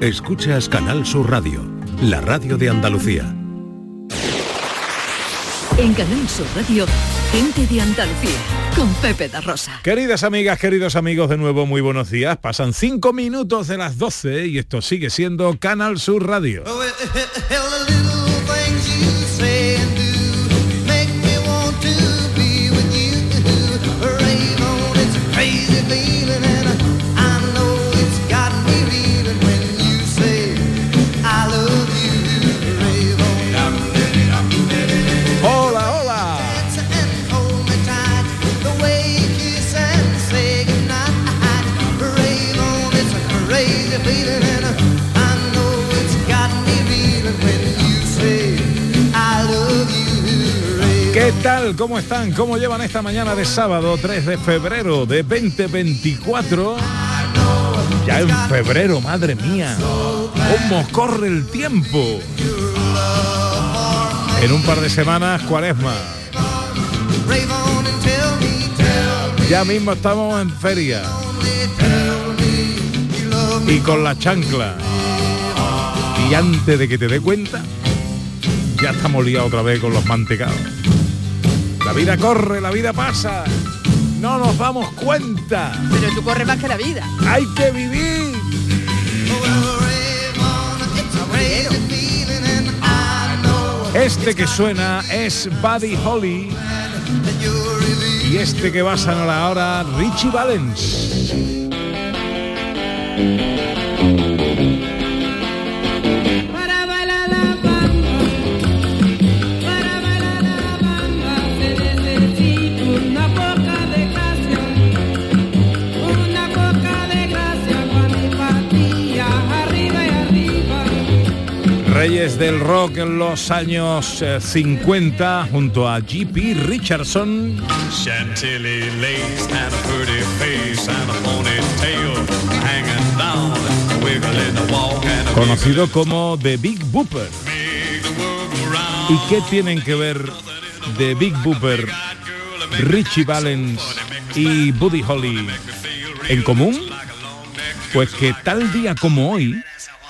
Escuchas Canal Sur Radio, la radio de Andalucía. En Canal Sur Radio, gente de Andalucía, con Pepe da Rosa. Queridas amigas, queridos amigos, de nuevo muy buenos días. Pasan cinco minutos de las 12 y esto sigue siendo Canal Sur Radio. ¿Qué tal? ¿Cómo están? ¿Cómo llevan esta mañana de sábado 3 de febrero de 2024? Ya en febrero, madre mía. ¿Cómo corre el tiempo? En un par de semanas, cuaresma. Ya mismo estamos en feria. Y con la chancla. Y antes de que te dé cuenta, ya estamos liados otra vez con los mantecados. La vida corre, la vida pasa. No nos damos cuenta. Pero tú corres más que la vida. Hay que vivir. Este que suena es Buddy Holly. Y este que va a sonar ahora, Richie Valens. Reyes del rock en los años eh, 50 junto a G.P. Richardson. Chantilly lace and a pretty face and a ponytail hanging down, wiggling the walk and a conocido como The Big Booper. ¿Y qué tienen que ver The Big Booper, Richie Valens y Buddy Holly en común? Pues que tal día como hoy,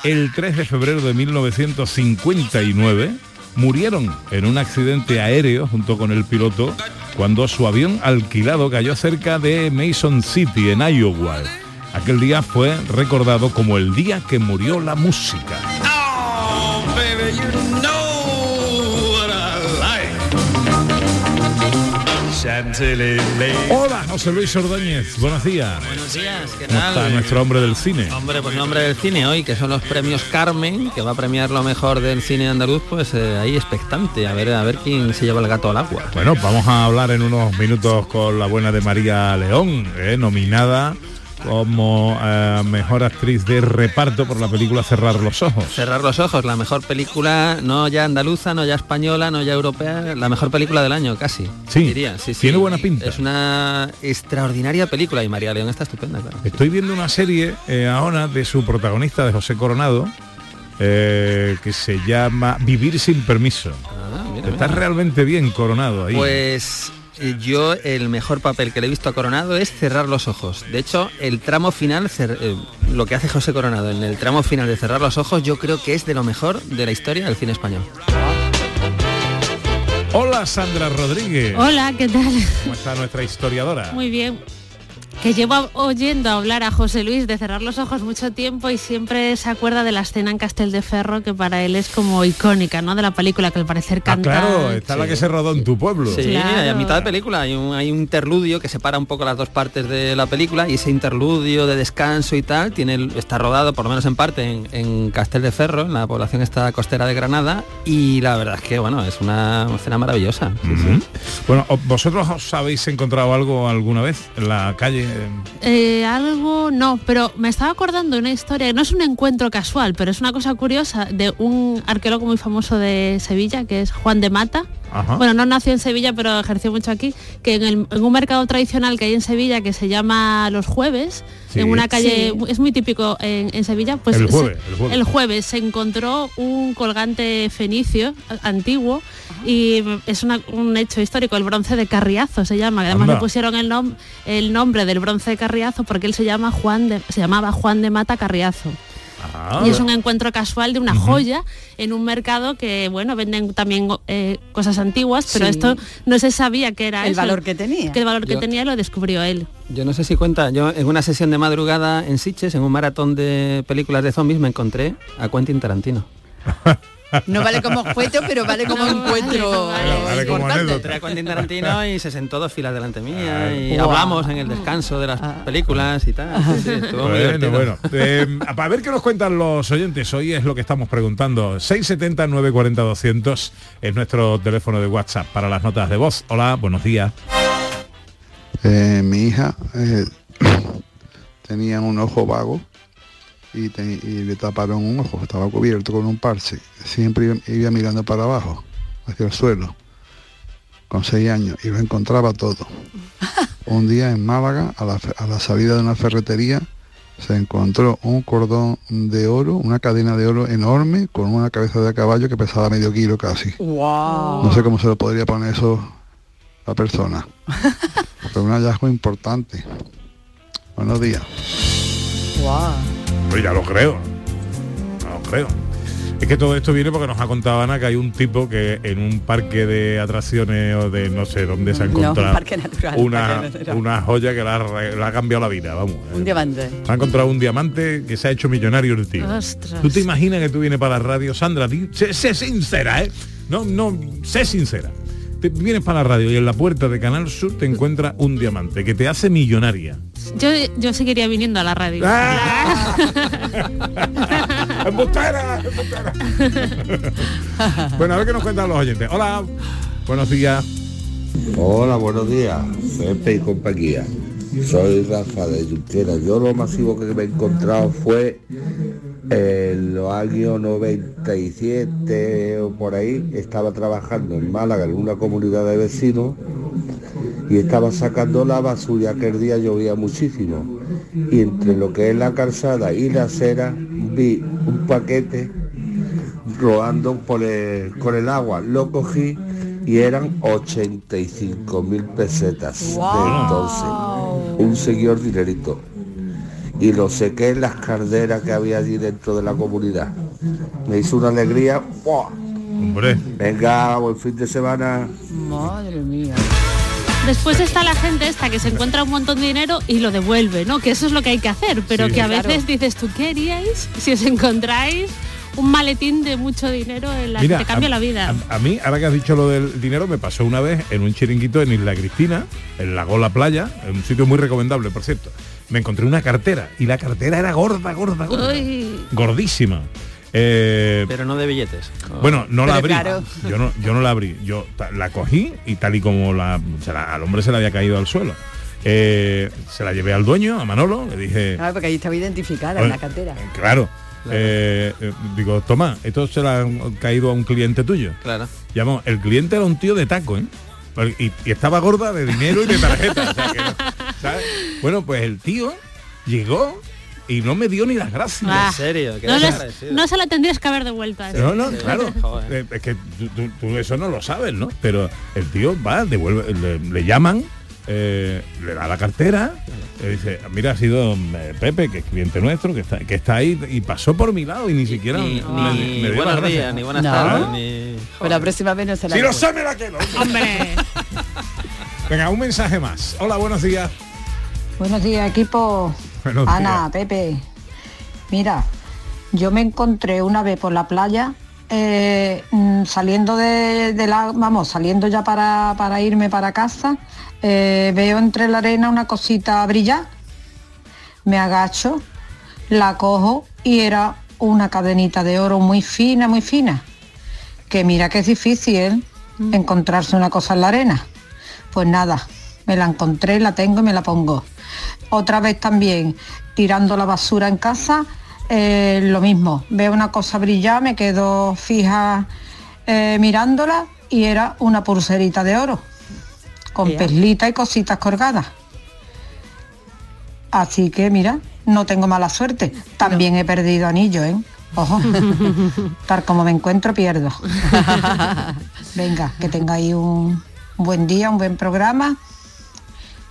el 3 de febrero de 1959, murieron en un accidente aéreo junto con el piloto cuando su avión alquilado cayó cerca de Mason City, en Iowa. Aquel día fue recordado como el día que murió la música. Hola, José Luis Ordóñez, buenos días. Buenos días, ¿qué ¿Cómo tal? está nuestro hombre del cine? Hombre, pues nombre del cine hoy, que son los premios Carmen, que va a premiar lo mejor del cine andaluz, pues eh, ahí expectante, a ver, a ver quién se lleva el gato al agua. Bueno, vamos a hablar en unos minutos con la buena de María León, eh, nominada como eh, mejor actriz de reparto por la película Cerrar los Ojos. Cerrar los ojos, la mejor película, no ya andaluza, no ya española, no ya europea, la mejor película del año, casi. Sí, diría. Sí, sí. tiene buena pinta. Es una extraordinaria película y María León está estupenda, claro. Estoy viendo una serie eh, ahora de su protagonista, de José Coronado, eh, que se llama Vivir sin permiso. Ah, mira, Está mira. realmente bien Coronado ahí. Pues yo el mejor papel que le he visto a Coronado es cerrar los ojos. De hecho, el tramo final, cer- eh, lo que hace José Coronado en el tramo final de cerrar los ojos, yo creo que es de lo mejor de la historia del cine español. Hola Sandra Rodríguez. Hola, ¿qué tal? ¿Cómo está nuestra historiadora? Muy bien. Que llevo oyendo hablar a José Luis de cerrar los ojos mucho tiempo y siempre se acuerda de la escena en Castel de Ferro que para él es como icónica, ¿no? De la película que al parecer Ah, canta. claro, está la que se rodó en tu pueblo. Sí, Claro. a mitad de película hay un, hay un interludio que separa un poco las dos partes de la película y ese interludio de descanso y tal tiene está rodado por lo menos en parte en, en Castel de Ferro, en la población esta costera de Granada y la verdad es que bueno, es una escena maravillosa. sí, sí. Ujú. Bueno, ¿o- ¿vosotros os habéis encontrado algo alguna vez en la calle? Eh, algo, no, pero me estaba acordando una historia, no es un encuentro casual, pero es una cosa curiosa de un arqueólogo muy famoso de Sevilla, que es Juan de Mata. Ajá. Bueno, no nació en Sevilla, pero ejerció mucho aquí, que en, el- en un mercado tradicional que hay en Sevilla que se llama Los Jueves, Sí. en una calle, Sí. es muy típico en, en Sevilla, pues El se- jueves, el jueves. el jueves se encontró un colgante fenicio a- antiguo y es una- un hecho histórico, el bronce de Carriazo se llama, que además Anda. le pusieron el, nom- el nombre del bronce de Carriazo porque él se llama Juan de, se llamaba Juan de Mata Carriazo. Ah. Y es un encuentro casual de una joya en un mercado que, bueno, venden también eh, cosas antiguas, pero Sí. esto no se sabía que era El eso, valor que tenía. Que el valor que Yo- tenía lo descubrió él. Yo no sé si cuenta, yo en una sesión de madrugada en Sitges, en un maratón de películas de zombies, me encontré a Quentin Tarantino. No vale como objeto, pero vale como No, encuentro vale, vale. Vale, como importante. anécdota. Encontré a Quentin Tarantino y se sentó dos filas delante mía y hablamos en el descanso de las películas y tal. Sí, sí, estuvo muy Bueno, bueno. Eh, a ver qué nos cuentan los oyentes. Hoy es lo que estamos preguntando. 670-940-200 es nuestro teléfono de WhatsApp para las notas de voz. Hola, buenos días. Eh, mi hija eh, tenía un ojo vago y, te- y le taparon un ojo, estaba cubierto con un parche. Siempre iba, iba mirando para abajo, hacia el suelo, con seis años, y lo encontraba todo. Un día en Málaga, a la, a salida de una ferretería, se encontró un cordón de oro, una cadena de oro enorme, con una cabeza de caballo que pesaba medio kilo casi. Wow. No sé cómo se lo podría poner eso la persona. Pero un hallazgo importante. Buenos días. Wow. Pues ya lo creo. Ya lo creo. Es que todo esto viene porque nos ha contado Ana que hay un tipo que en un parque de atracciones o de no sé dónde se ha No, encontrado un parque natural, una, parque natural. una joya que le ha, cambiado la vida, vamos. Un diamante. Se ha encontrado un diamante que se ha hecho millonario el tío. Ostras. ¿Tú te imaginas que tú vienes para la radio, Sandra? Sé, sé sincera, ¿eh? No, no, sé sincera. Te vienes para la radio y en la puerta de Canal Sur te encuentra un diamante que te hace millonaria. Yo, yo seguiría viniendo a la radio. ¡Ah! ¡Embustera! embustera! bueno, a ver qué nos cuentan los oyentes. Hola, buenos días. Hola, buenos días, Pepe y compañía. Soy Rafa de Junquera. Yo lo masivo que me he encontrado fue en los años 97 o por ahí. Estaba trabajando en Málaga en una comunidad de vecinos y estaba sacando la basura. Aquel día llovía muchísimo. Y entre lo que es la calzada y la acera vi un paquete rodando por el- con el agua. Lo cogí y eran 85 mil pesetas de entonces. Un señor dinerito. Y lo sequé en las carderas que había allí dentro de la comunidad. Me hizo una alegría. ¡buah! Hombre, Venga, buen fin de semana. Madre mía. Después está la gente esta que se encuentra un montón de dinero y lo devuelve, ¿no? Que eso es lo que hay que hacer, pero Sí. que a Claro. veces dices, ¿tú qué haríais si os encontráis un maletín de mucho dinero en la que te cambia a, la vida? A, a mí, ahora que has dicho lo del dinero, me pasó una vez en un chiringuito en Isla Cristina, en la Gola Playa, en un sitio muy recomendable, por cierto. Me encontré una cartera y la cartera era gorda, gorda, gorda. Uy. Gordísima. Eh, Pero no de billetes. bueno, no la abrí. Claro. Yo no, yo no la abrí. Yo la cogí y tal y como la, se la- al hombre se le había caído al suelo. Eh, se la llevé al dueño, a Manolo, le dije. Claro, porque ahí estaba identificada en la cartera. Claro. Eh, eh, digo, toma, esto se le ha caído a un cliente tuyo. Claro. Llamó, el cliente era un tío de taco, ¿eh? Y, y estaba gorda de dinero y de tarjeta. o sea que, ¿sabes? Bueno, pues el tío llegó y no me dio ni las gracias. Ah, En serio, no, les- no se la tendrías que haber devuelto. a. No, no, claro. Eh, Es que tú, tú- tú eso no lo sabes, ¿no? Pero el tío va, devuelve, le, le llaman, eh, le da la cartera, le dice, mira, ha sido eh, Pepe, que es cliente nuestro, que está, que está ahí y pasó por mi lado y ni siquiera Ni, me- ni me buenos días, ni buenas No. tardes, ni... Pues la próxima vez no se la Si lo sé, me la quedo. Hombre, Venga, un mensaje más. Hola, buenos días. Buenos días, equipo. Buenos Ana, días. Pepe. Mira, yo me encontré una vez por la playa, eh, mm, saliendo de, de la, vamos, saliendo ya para, para irme para casa, eh, veo entre la arena una cosita brillar, me agacho, la cojo y era una cadenita de oro muy fina, muy fina. Que mira que es difícil encontrarse una cosa en la arena. Pues nada, me la encontré, la tengo y me la pongo. Otra vez también, tirando la basura en casa, eh, lo mismo. Veo una cosa brillar, me quedo fija eh, mirándola y era una pulserita de oro, con perlitas y cositas colgadas. Así que mira, no tengo mala suerte. También he perdido anillo, ¿eh? Ojo. Tal como me encuentro, pierdo. Venga, que tengáis un buen día, un buen programa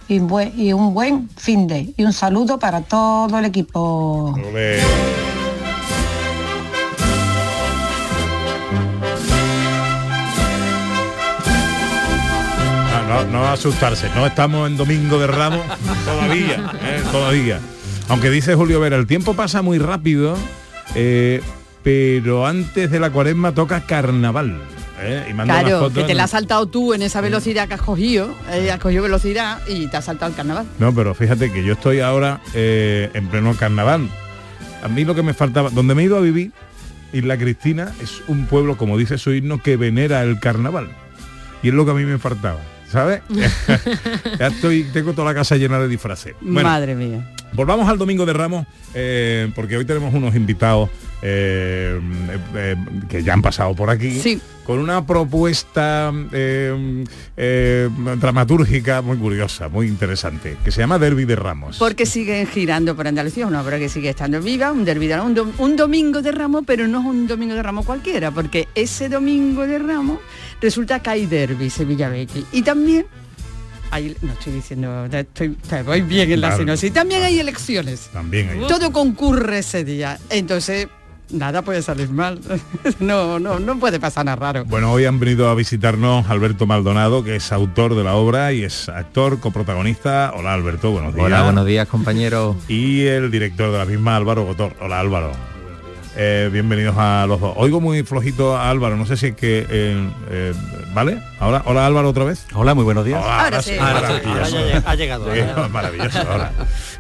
y un buen, y un buen fin de. Y un saludo para todo el equipo. A asustarse. No estamos en Domingo de Ramos todavía, eh, todavía. Aunque dice Julio Vera, el tiempo pasa muy rápido, eh, pero antes de la cuaresma toca carnaval. eh, y manda Claro, fotos que te la has saltado tú en esa velocidad que has cogido, eh, has cogido velocidad y te has saltado el carnaval. No, pero fíjate que yo estoy ahora eh, en pleno carnaval. A mí lo que me faltaba, donde me he ido a vivir, Isla Cristina, es un pueblo, como dice su himno, que venera el carnaval. Y es lo que a mí me faltaba, ¿sabes? ya estoy, tengo toda la casa llena de disfraces. Bueno, Madre mía. Volvamos al Domingo de Ramos, eh, porque hoy tenemos unos invitados eh, eh, que ya han pasado por aquí. Sí. Con una propuesta dramatúrgica muy curiosa, muy interesante, que se llama Derby de Ramos. Porque siguen girando por Andalucía, una obra que sigue estando viva, un derbi de- un, un domingo de Ramos, pero no es un domingo de Ramos cualquiera, porque ese domingo de Ramos resulta que hay derby Sevilla Betis. Y también hay, no estoy diciendo, estoy, voy bien en la Claro. sinopsis, también hay elecciones. También hay. Todo concurre ese día. Entonces, nada puede salir mal. No, no, no puede pasar nada raro. Bueno, hoy han venido a visitarnos Alberto Maldonado, que es autor de la obra y es actor, coprotagonista. Hola Alberto, buenos días. Hola, buenos días compañeros. Y el director de la misma, Álvaro Gotor. Hola Álvaro. Eh, bienvenidos a los dos. Oigo muy flojito a Álvaro, no sé si es que... eh, eh, ¿Vale? Ahora, hola Álvaro otra vez. Hola, muy buenos días. Hola, ahora sí. Maravilloso. ha llegado. Sí, maravilloso. ahora.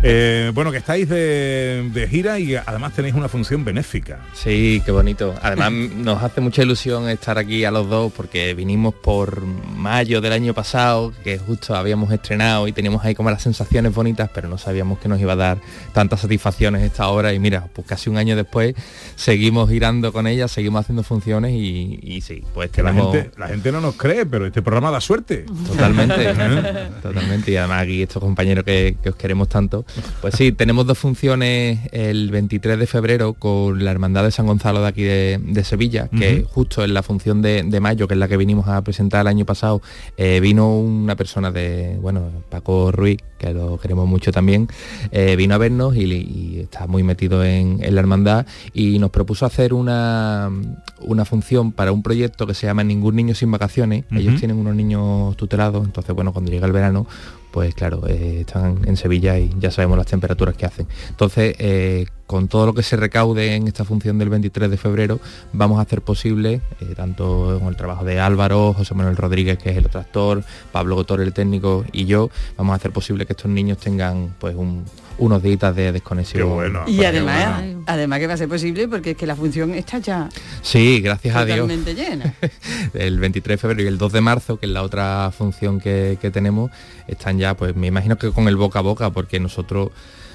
Eh, bueno, que estáis de, de gira y además tenéis una función benéfica. Sí, qué bonito. Además nos hace mucha ilusión estar aquí a los dos porque vinimos por mayo del año pasado, que justo habíamos estrenado y teníamos ahí como las sensaciones bonitas, pero no sabíamos que nos iba a dar tantas satisfacciones esta obra y mira, pues casi un año después seguimos girando con ella, seguimos haciendo funciones y, y sí, pues Que la gente, la gente no nos cree, pero este programa da suerte. Totalmente, ¿Eh? totalmente. Y además aquí estos compañeros que, que os queremos tanto. Pues sí, tenemos dos funciones el 23 de febrero con la Hermandad de San Gonzalo de aquí de, de Sevilla, que justo en la función de, de mayo, que es la que vinimos a presentar el año pasado, eh, vino una persona de, bueno, Paco Ruiz, que lo queremos mucho también, eh, vino a vernos y, y está muy metido en, en la hermandad y nos propuso hacer una, una función para un proyecto que se llama Ningún Niño Sin Vacaciones. Ellos tienen unos niños tutelados, entonces bueno, cuando llega el verano, pues claro, eh, están en Sevilla y ya sabemos las temperaturas que hacen. Entonces, eh, con todo lo que se recaude en esta función del 23 de febrero, vamos a hacer posible, eh, tanto con el trabajo de Álvaro, José Manuel Rodríguez, que es el otro actor, Pablo Gotor, el técnico, y yo, vamos a hacer posible que estos niños tengan pues un- unos días de desconexión. Qué bueno. Y además, además que va a ser posible porque es que la función está ya Sí, gracias a Dios. totalmente llena. el 23 de febrero y el 2 de marzo, que es la otra función que, que tenemos, están ya, pues me imagino que con el boca a boca, porque nosotros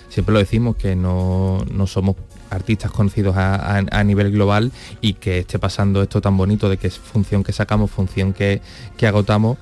siempre lo decimos que no, no somos artistas conocidos a, a- a nivel global y que esté pasando esto tan bonito de que es función que sacamos, función que, que agotamos,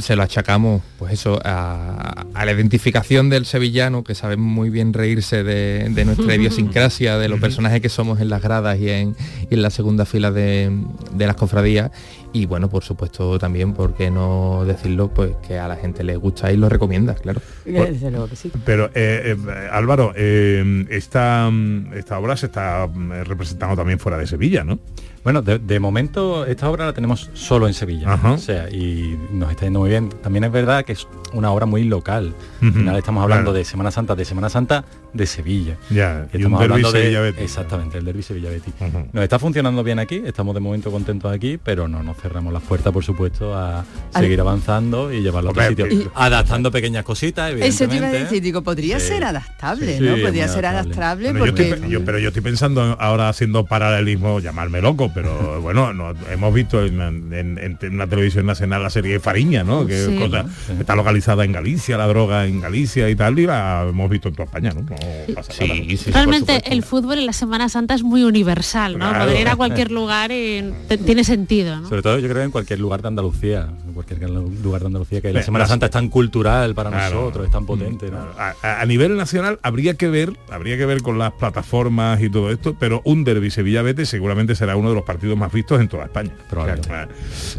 se lo achacamos pues eso a, a la identificación del sevillano que sabe muy bien reírse de, de nuestra idiosincrasia de los personajes que somos en las gradas y en, y en la segunda fila de, de las cofradías y bueno por supuesto también por qué no decirlo pues que a la gente le gusta y lo recomienda claro Desde luego que sí. Pero eh, eh, Álvaro, eh, esta, esta obra se está mm, representando también fuera de Sevilla, ¿no? Bueno, de, de momento esta obra la tenemos solo en Sevilla. Ajá. O sea, y nos está yendo muy bien. También es verdad que es una obra muy local. Al final estamos hablando Claro. de Semana Santa, de Semana Santa de Sevilla. Ya, y un estamos derbi hablando de exactamente el derby Sevilla Betis. Nos está funcionando bien aquí, estamos de momento contentos aquí, pero no nos cerramos las puertas, por supuesto, a Al- seguir avanzando y llevarlo a otro Hombre, sitio. y- adaptando pequeñas cositas, Eso te iba a evidentemente. decir, digo, podría Sí. ser adaptable, Sí, ¿no? sí, Podría ser adaptable. yo estoy- yo- pero yo estoy pensando ahora haciendo paralelismo, llamarme loco, pero bueno, no- hemos visto en, en- en una televisión nacional la serie Fariña, ¿no? Que Sí. cosa- está localizada en Galicia, la droga en Galicia y tal, y la hemos visto en toda España, ¿no? Pasa nada. Realmente el fútbol en la Semana Santa es muy universal, ¿no? Claro. Poder ir a cualquier lugar y tiene sentido, ¿no? Sobre todo yo creo en cualquier lugar de Andalucía, cualquier lugar de Andalucía, que la Semana Santa es tan cultural para Claro. nosotros, es tan potente, ¿no? A, a- a nivel nacional habría que ver, habría que ver con las plataformas y todo esto, pero un derby Sevilla Betis seguramente será uno de los partidos más vistos en toda España. Probablemente.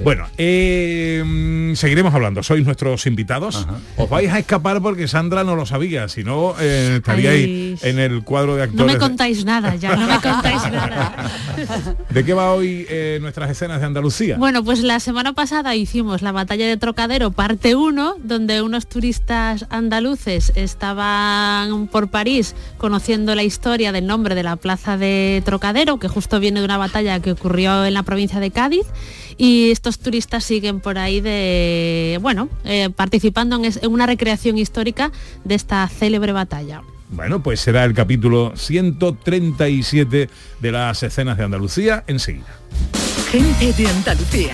Bueno, eh, seguiremos hablando. Sois nuestros invitados. Os vais a escapar porque Sandra no lo sabía, si no eh, estaríais Ay. en el cuadro de No actores. me contáis nada ya, no me contáis nada. ¿De qué va hoy eh, nuestras escenas de Andalucía? Bueno, pues la semana pasada hicimos la batalla de Trocadero, parte 1, donde unos turistas andaluces estaban por París conociendo la historia del nombre de la plaza de Trocadero, que justo viene de una batalla que ocurrió en la provincia de Cádiz. Y estos turistas siguen por ahí de, bueno, eh, participando en, es- en una recreación histórica de esta célebre batalla. Bueno, pues será el capítulo 137 de las escenas de Andalucía enseguida. Gente de Andalucía.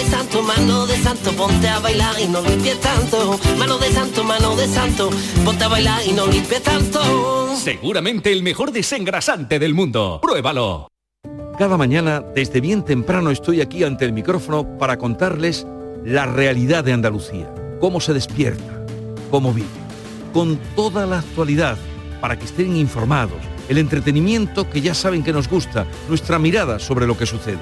de santo, mano de santo, ponte a bailar y no limpies tanto, mano de santo, mano de santo, ponte a bailar y no limpies tanto. Seguramente el mejor desengrasante del mundo. Pruébalo. Cada mañana, desde bien temprano, estoy aquí ante el micrófono para contarles la realidad de Andalucía, cómo se despierta, cómo vive, con toda la actualidad, para que estén informados, el entretenimiento que ya saben que nos gusta, nuestra mirada sobre lo que sucede.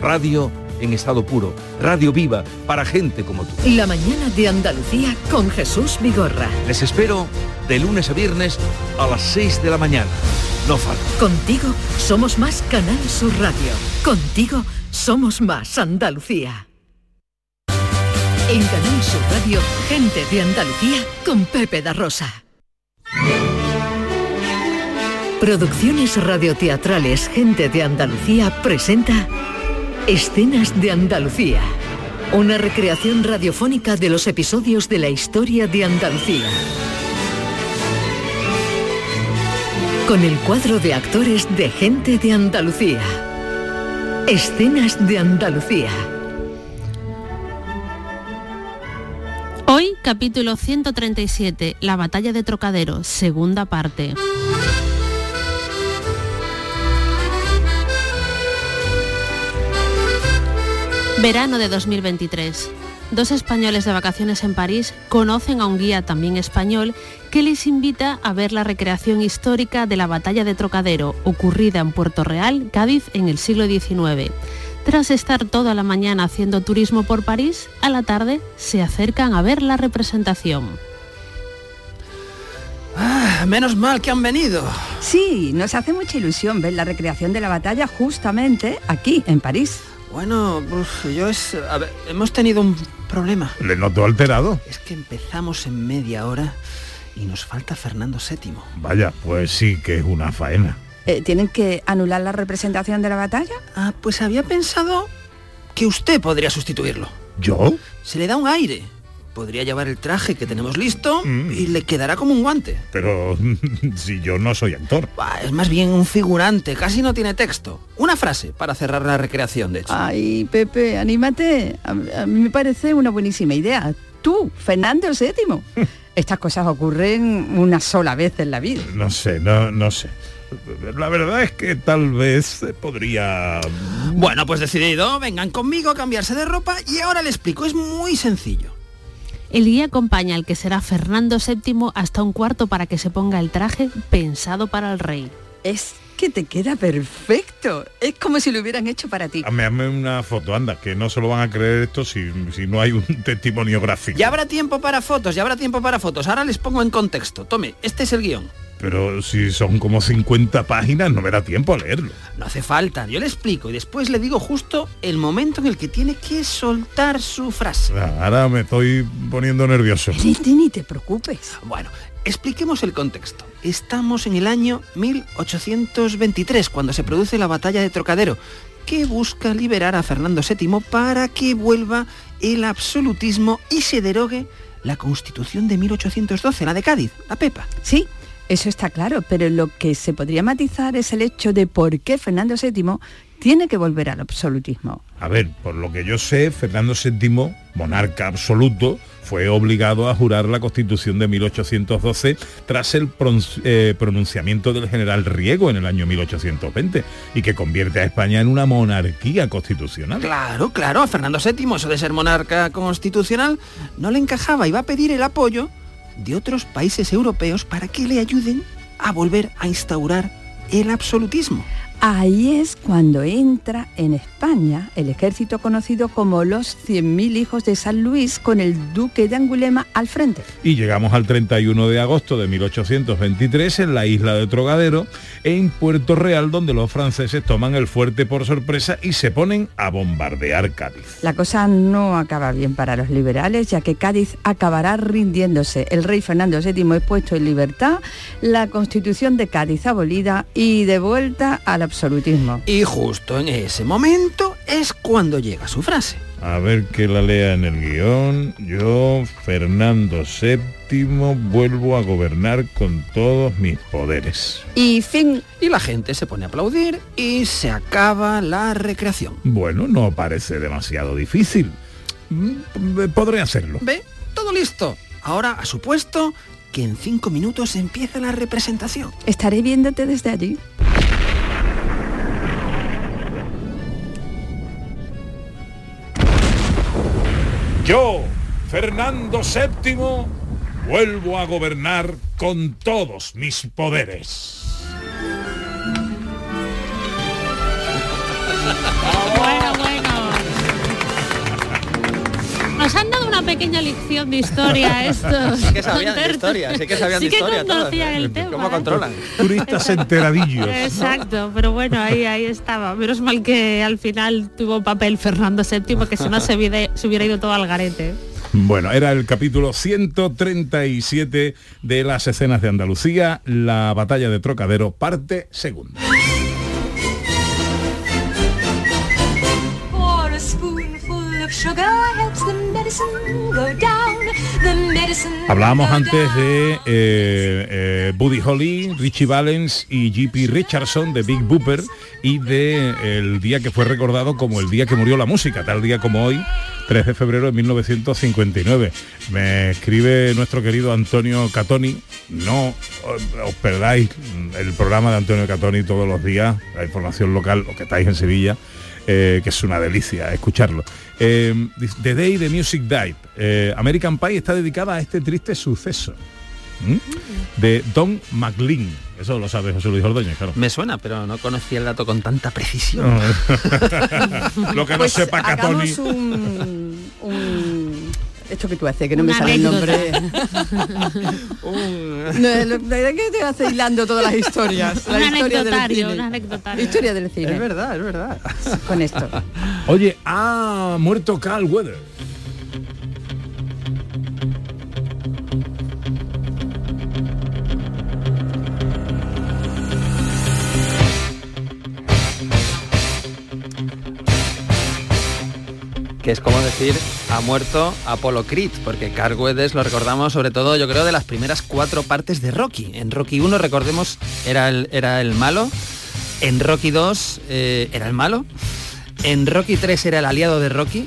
Radio en estado puro, radio viva para gente como tú. La mañana de Andalucía con Jesús Vigorra. Les espero de lunes a viernes a las 6 de la mañana. No falta. Contigo somos más Canal Sur Radio. Contigo somos más Andalucía. En Canal Sur Radio, gente de Andalucía con Pepe da Rosa. Producciones radioteatrales Gente de Andalucía presenta Escenas de Andalucía. Una recreación radiofónica de los episodios de la historia de Andalucía. Con el cuadro de actores de Gente de Andalucía. Escenas de Andalucía. Hoy, capítulo 137, La batalla de Trocadero, segunda parte. Verano de 2023. Dos españoles de vacaciones en París conocen a un guía también español que les invita a ver la recreación histórica de la batalla de Trocadero, ocurrida en Puerto Real, Cádiz, en el siglo XIX. Tras estar toda la mañana haciendo turismo por París, a la tarde se acercan a ver la representación. Ah, menos mal que han venido. Sí, nos hace mucha ilusión ver la recreación de la batalla justamente aquí, en París. Bueno, uf, yo es... A ver, hemos tenido un problema. Le noto alterado. Es que empezamos en media hora y nos falta Fernando VII. Vaya, pues sí que es una faena. Eh, ¿Tienen que anular la representación de la batalla? Ah, pues había pensado que usted podría sustituirlo. ¿Yo? Se le da un aire. Podría llevar el traje que tenemos listo y le quedará como un guante. Pero si yo no soy actor. Bah, es más bien un figurante, casi no tiene texto. Una frase para cerrar la recreación, de hecho. Ay, Pepe, anímate. A, a mí me parece una buenísima idea. Tú, Fernando VII. Estas cosas ocurren una sola vez en la vida. No sé, no, no sé. La verdad es que tal vez podría... Bueno, pues decidido, vengan conmigo a cambiarse de ropa y ahora le explico, es muy sencillo. El guía acompaña al que será Fernando VII hasta un cuarto para que se ponga el traje pensado para el rey. Es que te queda perfecto. Es como si lo hubieran hecho para ti. Hazme, hazme una foto, anda, que no se lo van a creer esto si, si no hay un testimonio gráfico. Ya habrá tiempo para fotos, ya habrá tiempo para fotos. Ahora les pongo en contexto. Tome, este es el guion. Pero si son como 50 páginas, no me da tiempo a leerlo. No hace falta, yo le explico y después le digo justo el momento en el que tiene que soltar su frase. Ahora me estoy poniendo nervioso. Ni, ni te preocupes. Bueno, expliquemos el contexto. Estamos en el año 1823, cuando se produce la batalla de Trocadero, que busca liberar a Fernando VII para que vuelva el absolutismo y se derogue la constitución de 1812, la de Cádiz, la Pepa. Sí, eso está claro, pero lo que se podría matizar es el hecho de por qué Fernando VII tiene que volver al absolutismo. A ver, por lo que yo sé, Fernando VII, monarca absoluto, fue obligado a jurar la Constitución de 1812 tras el eh, pronunciamiento del general Riego en el año 1820 y que convierte a España en una monarquía constitucional. Claro, claro, a Fernando VII eso de ser monarca constitucional no le encajaba y va a pedir el apoyo de otros países europeos para que le ayuden a volver a instaurar el absolutismo. Ahí es cuando entra en España el ejército conocido como los 100.000 hijos de San Luis con el duque de Angulema al frente. Y llegamos al 31 de agosto de 1823 en la isla de Trogadero, en Puerto Real, donde los franceses toman el fuerte por sorpresa y se ponen a bombardear Cádiz. La cosa no acaba bien para los liberales, ya que Cádiz acabará rindiéndose. El rey Fernando VII es puesto en libertad, la constitución de Cádiz abolida y de vuelta al absolutismo. Y justo en ese momento es cuando llega su frase. A ver que la lea en el guion. Yo, Fernando VII, vuelvo a gobernar con todos mis poderes. Y fin. Y la gente se pone a aplaudir y se acaba la recreación. Bueno, no parece demasiado difícil. Mm, Podré hacerlo. ¿Ve? Todo listo. Ahora a su puesto que en cinco minutos empieza la representación. Estaré viéndote desde allí. Yo, Fernando VII, vuelvo a gobernar con todos mis poderes. Nos han dado una pequeña lección de historia estos. Sí que sabían de historia, sí que sabían de Sí que historia todos, conocían ¿eh? el tema. ¿Cómo controlan? Turistas enteradillos. Exacto, pero bueno, ahí, ahí estaba. Menos mal que al final tuvo papel Fernando VII, que si no se hubiera, se hubiera ido todo al garete. Bueno, era el capítulo 137 de las escenas de Andalucía, la batalla de Trocadero, parte segunda. Hablábamos antes de eh, eh, Buddy Holly, Richie Valens y J.P. Richardson de Big Booper y de el día que fue recordado como el día que murió la música, tal día como hoy, 3 de febrero de 1959. Me escribe nuestro querido Antonio Catoni, no os perdáis el programa de Antonio Catoni todos los días, la información local, o que estáis en Sevilla, eh, que es una delicia escucharlo. Eh, The Day the Music Died. Eh, American Pie está dedicada a este triste suceso. De Don McLean. Eso lo sabe José Luis Ordóñez, claro. Me suena, pero no conocía el dato con tanta precisión. lo que no Pues sepa Catoni. hagamos un, un- Esto que tú haces, que no me sale el nombre. No, lo- ¿De qué te haces hilando todas las historias? La Un historia del cine. un anecdotario. Historia del cine. Es verdad, es verdad. Con esto. Oye, ha muerto Carl Weather. Es como decir ha muerto Apollo Creed, porque Carl Weathers lo recordamos sobre todo, yo creo, de las primeras cuatro partes de Rocky. En Rocky 1, recordemos, era el, era el malo, en Rocky 2 eh, era el malo, en Rocky 3 era el aliado de Rocky,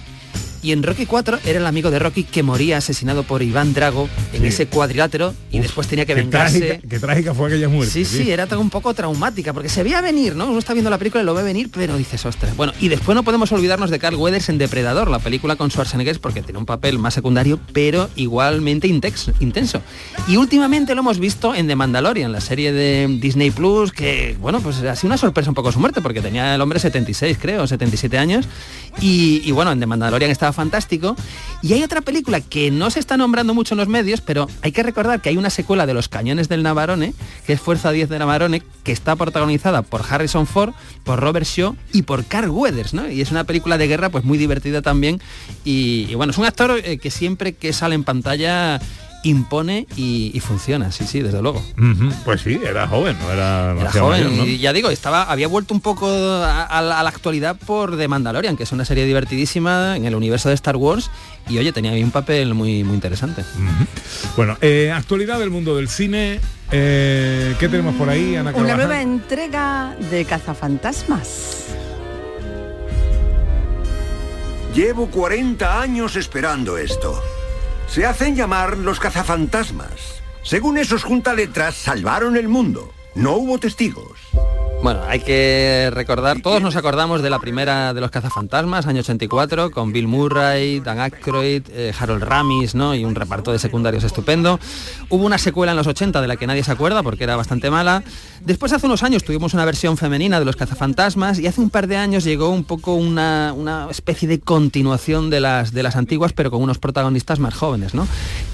y en Rocky 4 era el amigo de Rocky que moría asesinado por Iván Drago en Sí. ese cuadrilátero y después tenía que Qué vengarse. trágica, qué trágica fue aquella muerte. Sí, sí, era todo un poco traumática, porque se veía venir, ¿no? Uno está viendo la película y lo ve venir, pero dices, ostras. Bueno, y después no podemos olvidarnos de Carl Weathers en Depredador, la película con Schwarzenegger, porque tiene un papel más secundario, pero igualmente intex- intenso. Y últimamente lo hemos visto en The Mandalorian, la serie de Disney Plus, que, bueno, pues ha sido una sorpresa un poco su muerte, porque tenía el hombre 76, creo, 77 años. Y, y bueno, en The Mandalorian estaba fantástico. Y hay otra película que no se está nombrando mucho en los medios, pero hay que recordar que hay una secuela de Los Cañones del Navarone, que es Fuerza 10 de Navarone, que está protagonizada por Harrison Ford, por Robert Shaw y por Carl Weathers. Y es una película de guerra pues muy divertida también. Y, y bueno, es un actor eh, que siempre que sale en pantalla impone y, y funciona, sí, sí, desde luego. Pues sí, era joven, no era Era demasiado joven mayor, ¿no? y ya digo, estaba, había vuelto un poco a, a la, a la actualidad por The Mandalorian, que es una serie divertidísima en el universo de Star Wars y oye, tenía ahí un papel muy, muy interesante. Bueno, eh, actualidad del mundo del cine. eh, ¿Qué tenemos por ahí, Ana Una nueva entrega de Cazafantasmas. Llevo 40 años esperando esto. Se hacen llamar los cazafantasmas. Según esos juntaletras, salvaron el mundo. No hubo testigos. Bueno, hay que recordar, todos nos acordamos de la primera de los cazafantasmas, año 84, con Bill Murray, Dan Aykroyd, eh, Harold Ramis, ¿no? Y un reparto de secundarios estupendo. Hubo una secuela en los 80 de la que nadie se acuerda porque era bastante mala. Después, hace unos años, tuvimos una versión femenina de los cazafantasmas y hace un par de años llegó un poco una, una especie de continuación de las, de las antiguas, pero con unos protagonistas más jóvenes, ¿no?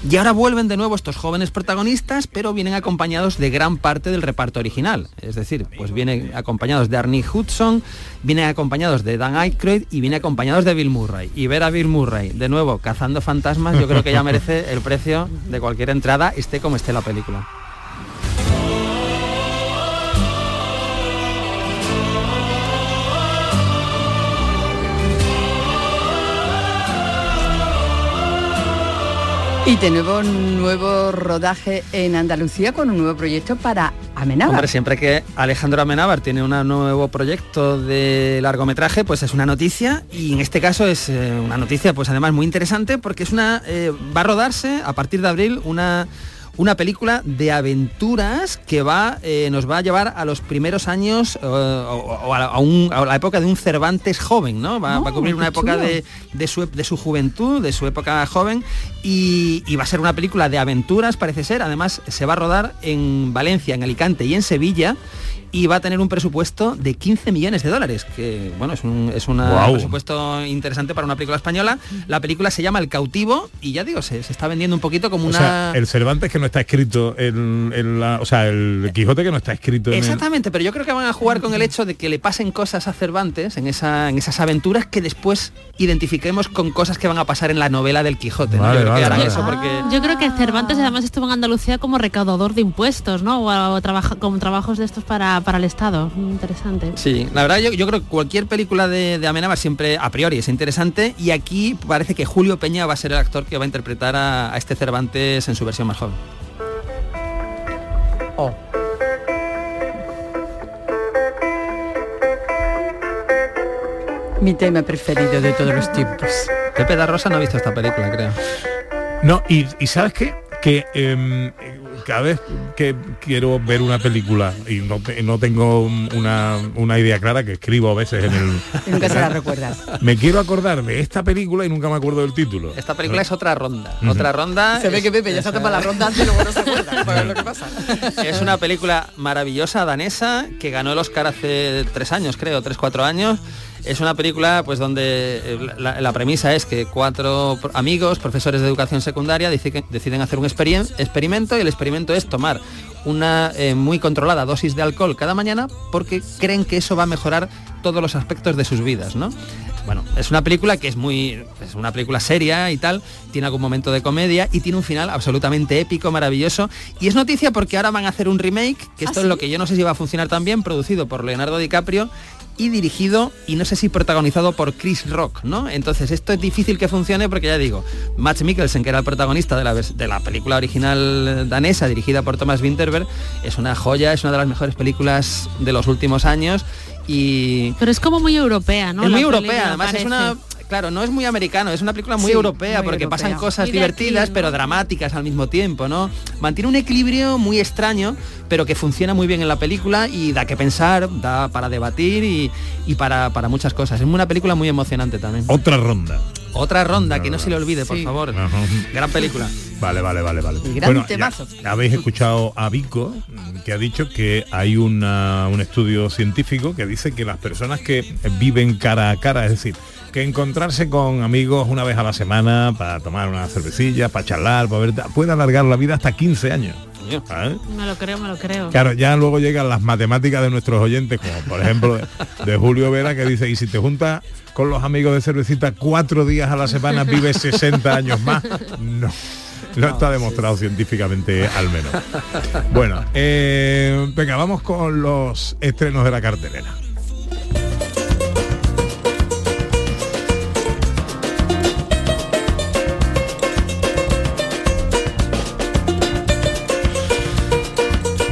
Y ahora vuelven de nuevo estos jóvenes protagonistas, pero vienen acompañados de gran parte del reparto original. Es decir, pues vienen acompañados de Arnie Hudson, vienen acompañados de Dan Aykroyd y vienen acompañados de Bill Murray. Y ver a Bill Murray de nuevo cazando fantasmas, yo creo que ya merece el precio de cualquier entrada, esté como esté la película. Y nuevo un nuevo rodaje en Andalucía con un nuevo proyecto para Amenábar. Siempre que Alejandro Amenábar tiene un nuevo proyecto de largometraje, pues es una noticia y en este caso es eh, una noticia pues además muy interesante porque es una eh, va a rodarse a partir de abril una una película de aventuras que va eh, nos va a llevar a los primeros años eh, o, o a, la, a un- a la época de un Cervantes joven, ¿no? Va, va a Oh, cubrir una época de, de su, de su juventud, de su época joven y, y va a ser una película de aventuras, parece ser. Además, se va a rodar en Valencia, en Alicante y en Sevilla y va a tener un presupuesto de 15 millones de dólares, que bueno, es un, es una- un presupuesto interesante para una película española. La película se llama El cautivo y ya digo, se, se está vendiendo un poquito como O una... sea, el Cervantes que no está escrito en, en la... O sea, el Quijote que no está escrito en el- Exactamente, pero yo creo que van a jugar con el hecho de que le pasen cosas a Cervantes en, esa, en esas aventuras que después identifiquemos con cosas que van a pasar en la novela del Quijote. ¿no? Vale, Yo creo que vale, harán vale. eso porque... Yo creo que Cervantes además estuvo en Andalucía como recaudador de impuestos, ¿no? O, o trabaja, como trabajos de estos para, para el Estado. Interesante. Sí, la verdad yo, yo creo que cualquier película de, de Amenábar siempre a priori es interesante y aquí parece que Julio Peña va a ser el actor que va a interpretar a, a este Cervantes en su versión más joven. Mi tema preferido de todos los tiempos. Pepe da Rosa no ha visto esta película, creo. No, y, y ¿sabes qué? Que em, cada vez que quiero ver una película y no, no tengo una, una idea clara, que escribo a veces en el... Y nunca se la recuerdas. Me quiero acordar de esta película y nunca me acuerdo del título. Esta película es otra ronda. Otra ronda. Se ve es- que Pepe ya se ha tomado la ronda antes y luego no se acuerda. Es lo que pasa. Es una película maravillosa danesa que ganó el Oscar hace tres años, creo, tres, cuatro años. Es una película pues donde eh, la, la premisa es que cuatro amigos, profesores de educación secundaria, deciden, deciden hacer un experimento y el experimento es tomar una eh, muy controlada dosis de alcohol cada mañana porque creen que eso va a mejorar todos los aspectos de sus vidas, ¿no? Bueno, es una película que es muy. es una película seria y tal, tiene algún momento de comedia y tiene un final absolutamente épico, maravilloso. Y es noticia porque ahora van a hacer un remake, que esto es lo que yo no sé si va a funcionar también, producido por Leonardo DiCaprio y dirigido y no sé si protagonizado por Chris Rock, ¿no? Entonces esto es difícil que funcione porque ya digo, Matt Mikkelsen, que era el protagonista de la, de la película original danesa dirigida por Thomas Winterberg, es una joya, es una de las mejores películas de los últimos años y Pero es como muy europea, ¿no? es muy europea, además es una claro, no es muy americano, es una película muy Sí, europea muy porque europea. pasan cosas Y de aquí, divertidas ¿no? pero dramáticas al mismo tiempo, ¿no? Mantiene un equilibrio muy extraño, pero que funciona muy bien en la película y da que pensar, da para debatir y, y para, para muchas cosas. Es una película muy emocionante también. Otra ronda. Otra ronda, que no se le olvide, por favor. Ajá. Gran película. Vale, vale, vale, vale. Y gran ya- temazo. ya habéis escuchado a Vico, que ha dicho que hay una- un estudio científico que dice que las personas que viven cara a cara, es decir, que encontrarse con amigos una vez a la semana para tomar una cervecilla, para charlar, para ver, puede alargar la vida hasta 15 años. ¿sabes? Me lo creo, me lo creo. Claro, ya luego llegan las matemáticas de nuestros oyentes, como por ejemplo de, de Julio Vera, que dice, y si te juntas con los amigos de cervecita cuatro días a la semana, vives 60 años más. No. No está demostrado científicamente al menos. Bueno, eh, venga, vamos con los estrenos de la cartelera.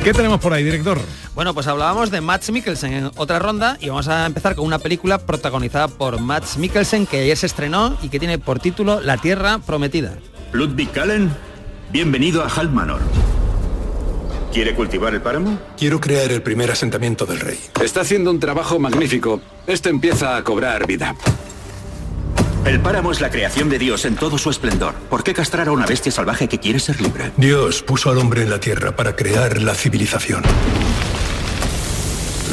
¿Qué tenemos por ahí, director? Bueno, pues hablábamos de Max Mikkelsen en otra ronda y vamos a empezar con una película protagonizada por Max Mikkelsen que ayer se estrenó y que tiene por título La Tierra Prometida. Ludwig Kallen, bienvenido a Hal Manor. ¿Quiere cultivar el páramo? Quiero crear el primer asentamiento del rey. Está haciendo un trabajo magnífico. Esto empieza a cobrar vida. El páramo es la creación de Dios en todo su esplendor. ¿Por qué castrar a una bestia salvaje que quiere ser libre? Dios puso al hombre en la tierra para crear la civilización.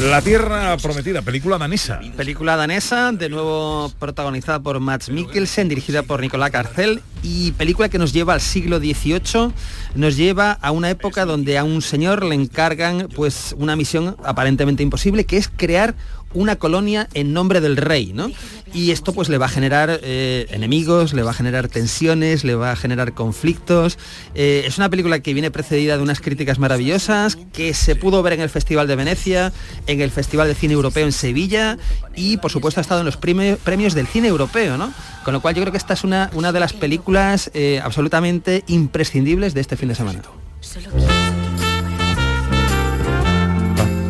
La Tierra Prometida, película danesa. Película danesa, de nuevo protagonizada por Max Mikkelsen, dirigida por Nicolás Carcel y película que nos lleva al siglo XVIII, nos lleva a una época donde a un señor le encargan pues una misión aparentemente imposible, que es crear una colonia en nombre del rey, ¿no? Y esto pues le va a generar eh, enemigos, le va a generar tensiones, le va a generar conflictos. Eh, es una película que viene precedida de unas críticas maravillosas, que se pudo ver en el Festival de Venecia, en el Festival de Cine Europeo en Sevilla y por supuesto ha estado en los premios del cine europeo, ¿no? Con lo cual yo creo que esta es una, una de las películas eh, absolutamente imprescindibles de este fin de semana.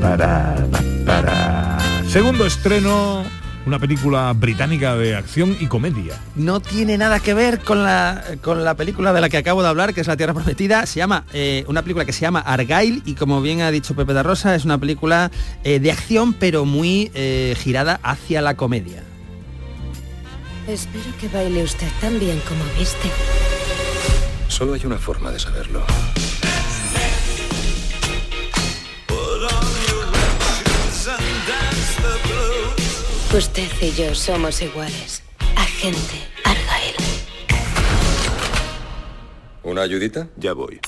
Para, para. Segundo estreno, una película británica de acción y comedia. No tiene nada que ver con la, con la película de la que acabo de hablar, que es La Tierra Prometida. Se llama, eh, una película que se llama Argyle y como bien ha dicho Pepe da Rosa, es una película eh, de acción pero muy eh, girada hacia la comedia. Espero que baile usted tan bien como viste. Solo hay una forma de saberlo. Usted y yo somos iguales. Agente Argyle. ¿Una ayudita? Ya voy.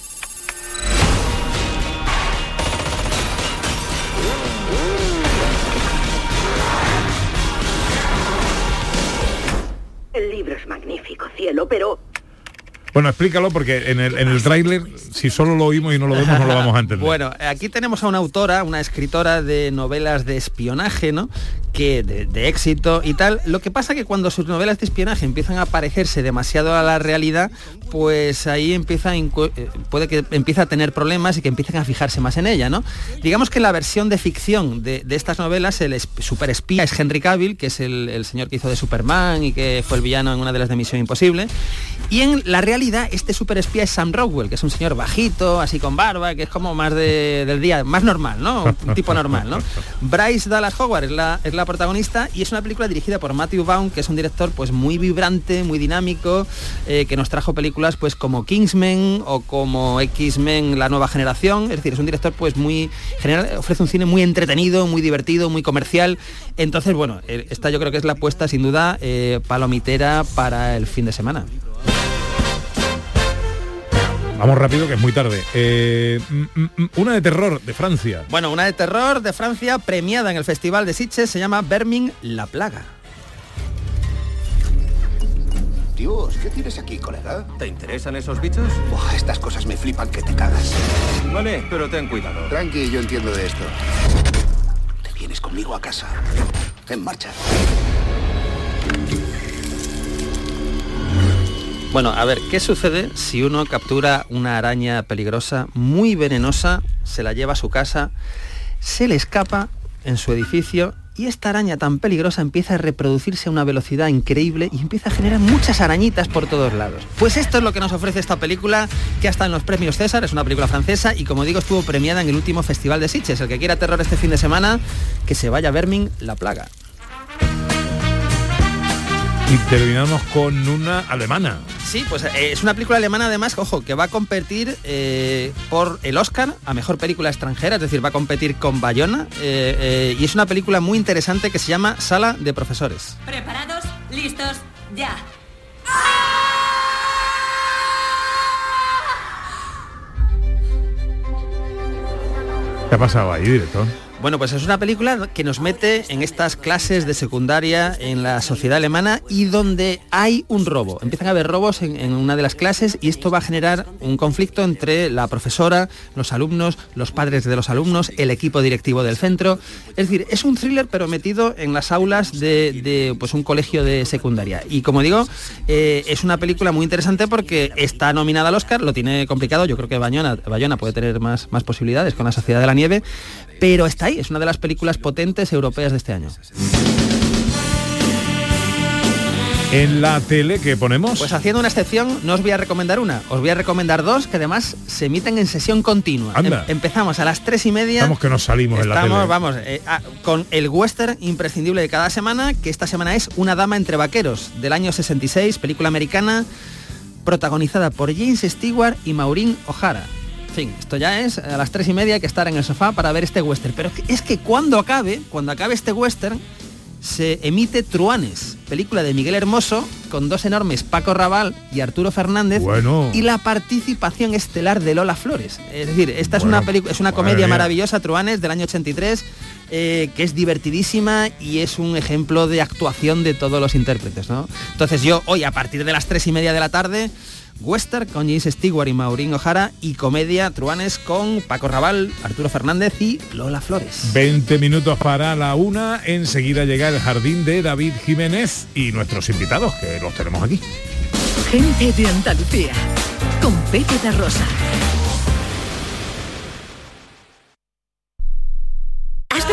El libro es magnífico, cielo, pero Bueno, explícalo porque en el, en el tráiler, si solo lo oímos y no lo vemos, no lo vamos a entender. Bueno, aquí tenemos a una autora, una escritora de novelas de espionaje, ¿no? Que de, éxito y tal. Lo que pasa que cuando sus novelas de espionaje empiezan a parecerse demasiado a la realidad, pues ahí empieza eh, puede que empiece a tener problemas y que empiecen a fijarse más en ella, ¿no? Digamos que la versión de ficción de, de estas novelas, el esp- superespía es Henry Cavill, que es el, el señor que hizo de Superman y que fue el villano en una de las de Misión Imposible. Y en la realidad, este superespía es Sam Rockwell, que es un señor bajito, así con barba, que es como más de- del día, más normal, ¿no? Un tipo normal, ¿no? Bryce Dallas Howard es la, es la protagonista y es una película dirigida por Matthew Vaughn, que es un director pues muy vibrante, muy dinámico, eh, que nos trajo películas pues como Kingsman o como X-Men La Nueva Generación. Es decir, es un director pues muy general, ofrece un cine muy entretenido, muy divertido, muy comercial. Entonces, bueno, eh, esta yo creo que es la apuesta sin duda eh, palomitera para el fin de semana. Vamos rápido, que es muy tarde. Eh, mm, mm, mm, una de terror de Francia. Bueno, una de terror de Francia premiada en el Festival de Sitges se llama Vermin la Plaga. Dios, ¿qué tienes aquí, colega? ¿Te interesan esos bichos? Buah, estas cosas me flipan que te cagas. Vale, pero ten cuidado. Tranqui, yo entiendo de esto. Te vienes conmigo a casa. En marcha. Bueno, a ver, ¿qué sucede si uno captura una araña peligrosa, muy venenosa, se la lleva a su casa, se le escapa en su edificio y esta araña tan peligrosa empieza a reproducirse a una velocidad increíble y empieza a generar muchas arañitas por todos lados? Pues esto es lo que nos ofrece esta película, que ha estado en los premios César, es una película francesa y como digo estuvo premiada en el último Festival de Sitges. El que quiera terror este fin de semana, que se vaya a Vermin la plaga. Y terminamos con una alemana. Sí, pues eh, es una película alemana además, ojo, que va a competir eh, por el Oscar a Mejor Película Extranjera, es decir, va a competir con Bayona, eh, eh, y es una película muy interesante que se llama Sala de Profesores. ¿Preparados? ¿Listos? Ya. ¿Qué ha pasado ahí, director? Bueno, pues es una película que nos mete en estas clases de secundaria en la sociedad alemana y donde hay un robo. Empiezan a haber robos en, una de las clases y esto va a generar un conflicto entre la profesora, los alumnos, los padres de los alumnos, el equipo directivo del centro. Es decir, es un thriller pero metido en las aulas de, de, pues un colegio de secundaria. Y como digo, eh, es una película muy interesante porque está nominada al Oscar, lo tiene complicado, yo creo que Bayona, Bayona puede tener más, más posibilidades con la Sociedad de la Nieve, pero está ahí, es una de las películas potentes europeas de este año. En la tele que ponemos. Pues haciendo una excepción, no os voy a recomendar una, os voy a recomendar dos que además se emiten en sesión continua. Em- empezamos a las tres y media. Estamos que nos salimos en la Estamos, tele. vamos, eh, con el western imprescindible de cada semana, que esta semana es Una dama entre vaqueros, del año 66, película americana, protagonizada por James Stewart y Maureen O'Hara. En fin, esto ya es a las tres y media hay que estar en el sofá para ver este western. Pero es que cuando acabe, cuando acabe este western, se emite Truanes, película de Miguel Hermoso, con dos enormes Paco Raval y Arturo Fernández, Bueno. y la participación estelar de Lola Flores. Es decir, esta es una película, es una comedia maravillosa, Truanes, del año 83, eh, que es divertidísima y es un ejemplo de actuación de todos los intérpretes, ¿no? Entonces yo hoy a partir de las tres y media de la tarde, western con James Stewart y Maureen O'Hara y comedia Truanes con Paco Raval, Arturo Fernández y Lola Flores. 20 minutos para la una, enseguida llega el jardín de David Jiménez y nuestros invitados, que los tenemos aquí. Gente de Andalucía, con Pepe Rosa.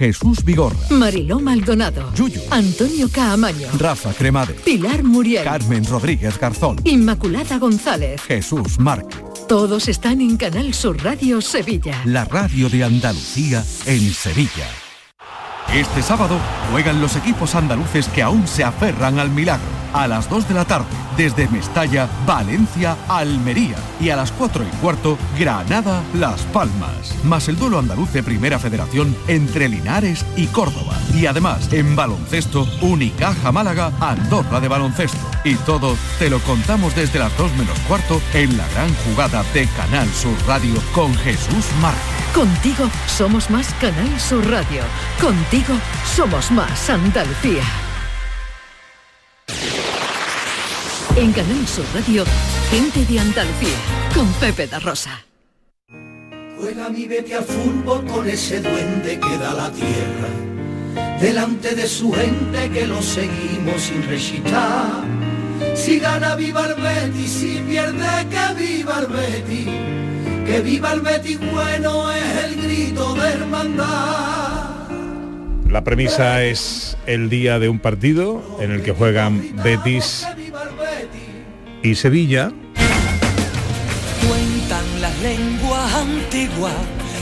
Jesús Vigorra, Mariló Maldonado. Antonio Caamaño. Rafa Cremade, Pilar Muriel. Carmen Rodríguez Garzón, Inmaculada González. Jesús Márquez. Todos están en Canal Sur Radio Sevilla. La radio de Andalucía en Sevilla. Este sábado juegan los equipos andaluces que aún se aferran al milagro. A las 2 de la tarde, desde Mestalla, Valencia, Almería. Y a las 4 y cuarto, Granada, Las Palmas. Más el duelo andaluz de Primera Federación entre Linares y Córdoba. Y además, en baloncesto, Unicaja Málaga, Andorra de baloncesto. Y todo te lo contamos desde las 2 menos cuarto en la gran jugada de Canal Sur Radio con Jesús Márquez. Contigo somos más Canal Sur Radio. Contigo somos más Andalucía. En Canal Radio, gente de Andalucía, con Pepe da Rosa. Juega mi Betty a fútbol con ese duende que da la tierra. Delante de su gente que lo seguimos sin resistar. Si gana viva el Betty, si pierde que viva el Betty. Que viva el Betty bueno es el grito de hermandad. La premisa es el día de un partido en el que juegan Betis y Sevilla. Cuentan las lenguas antiguas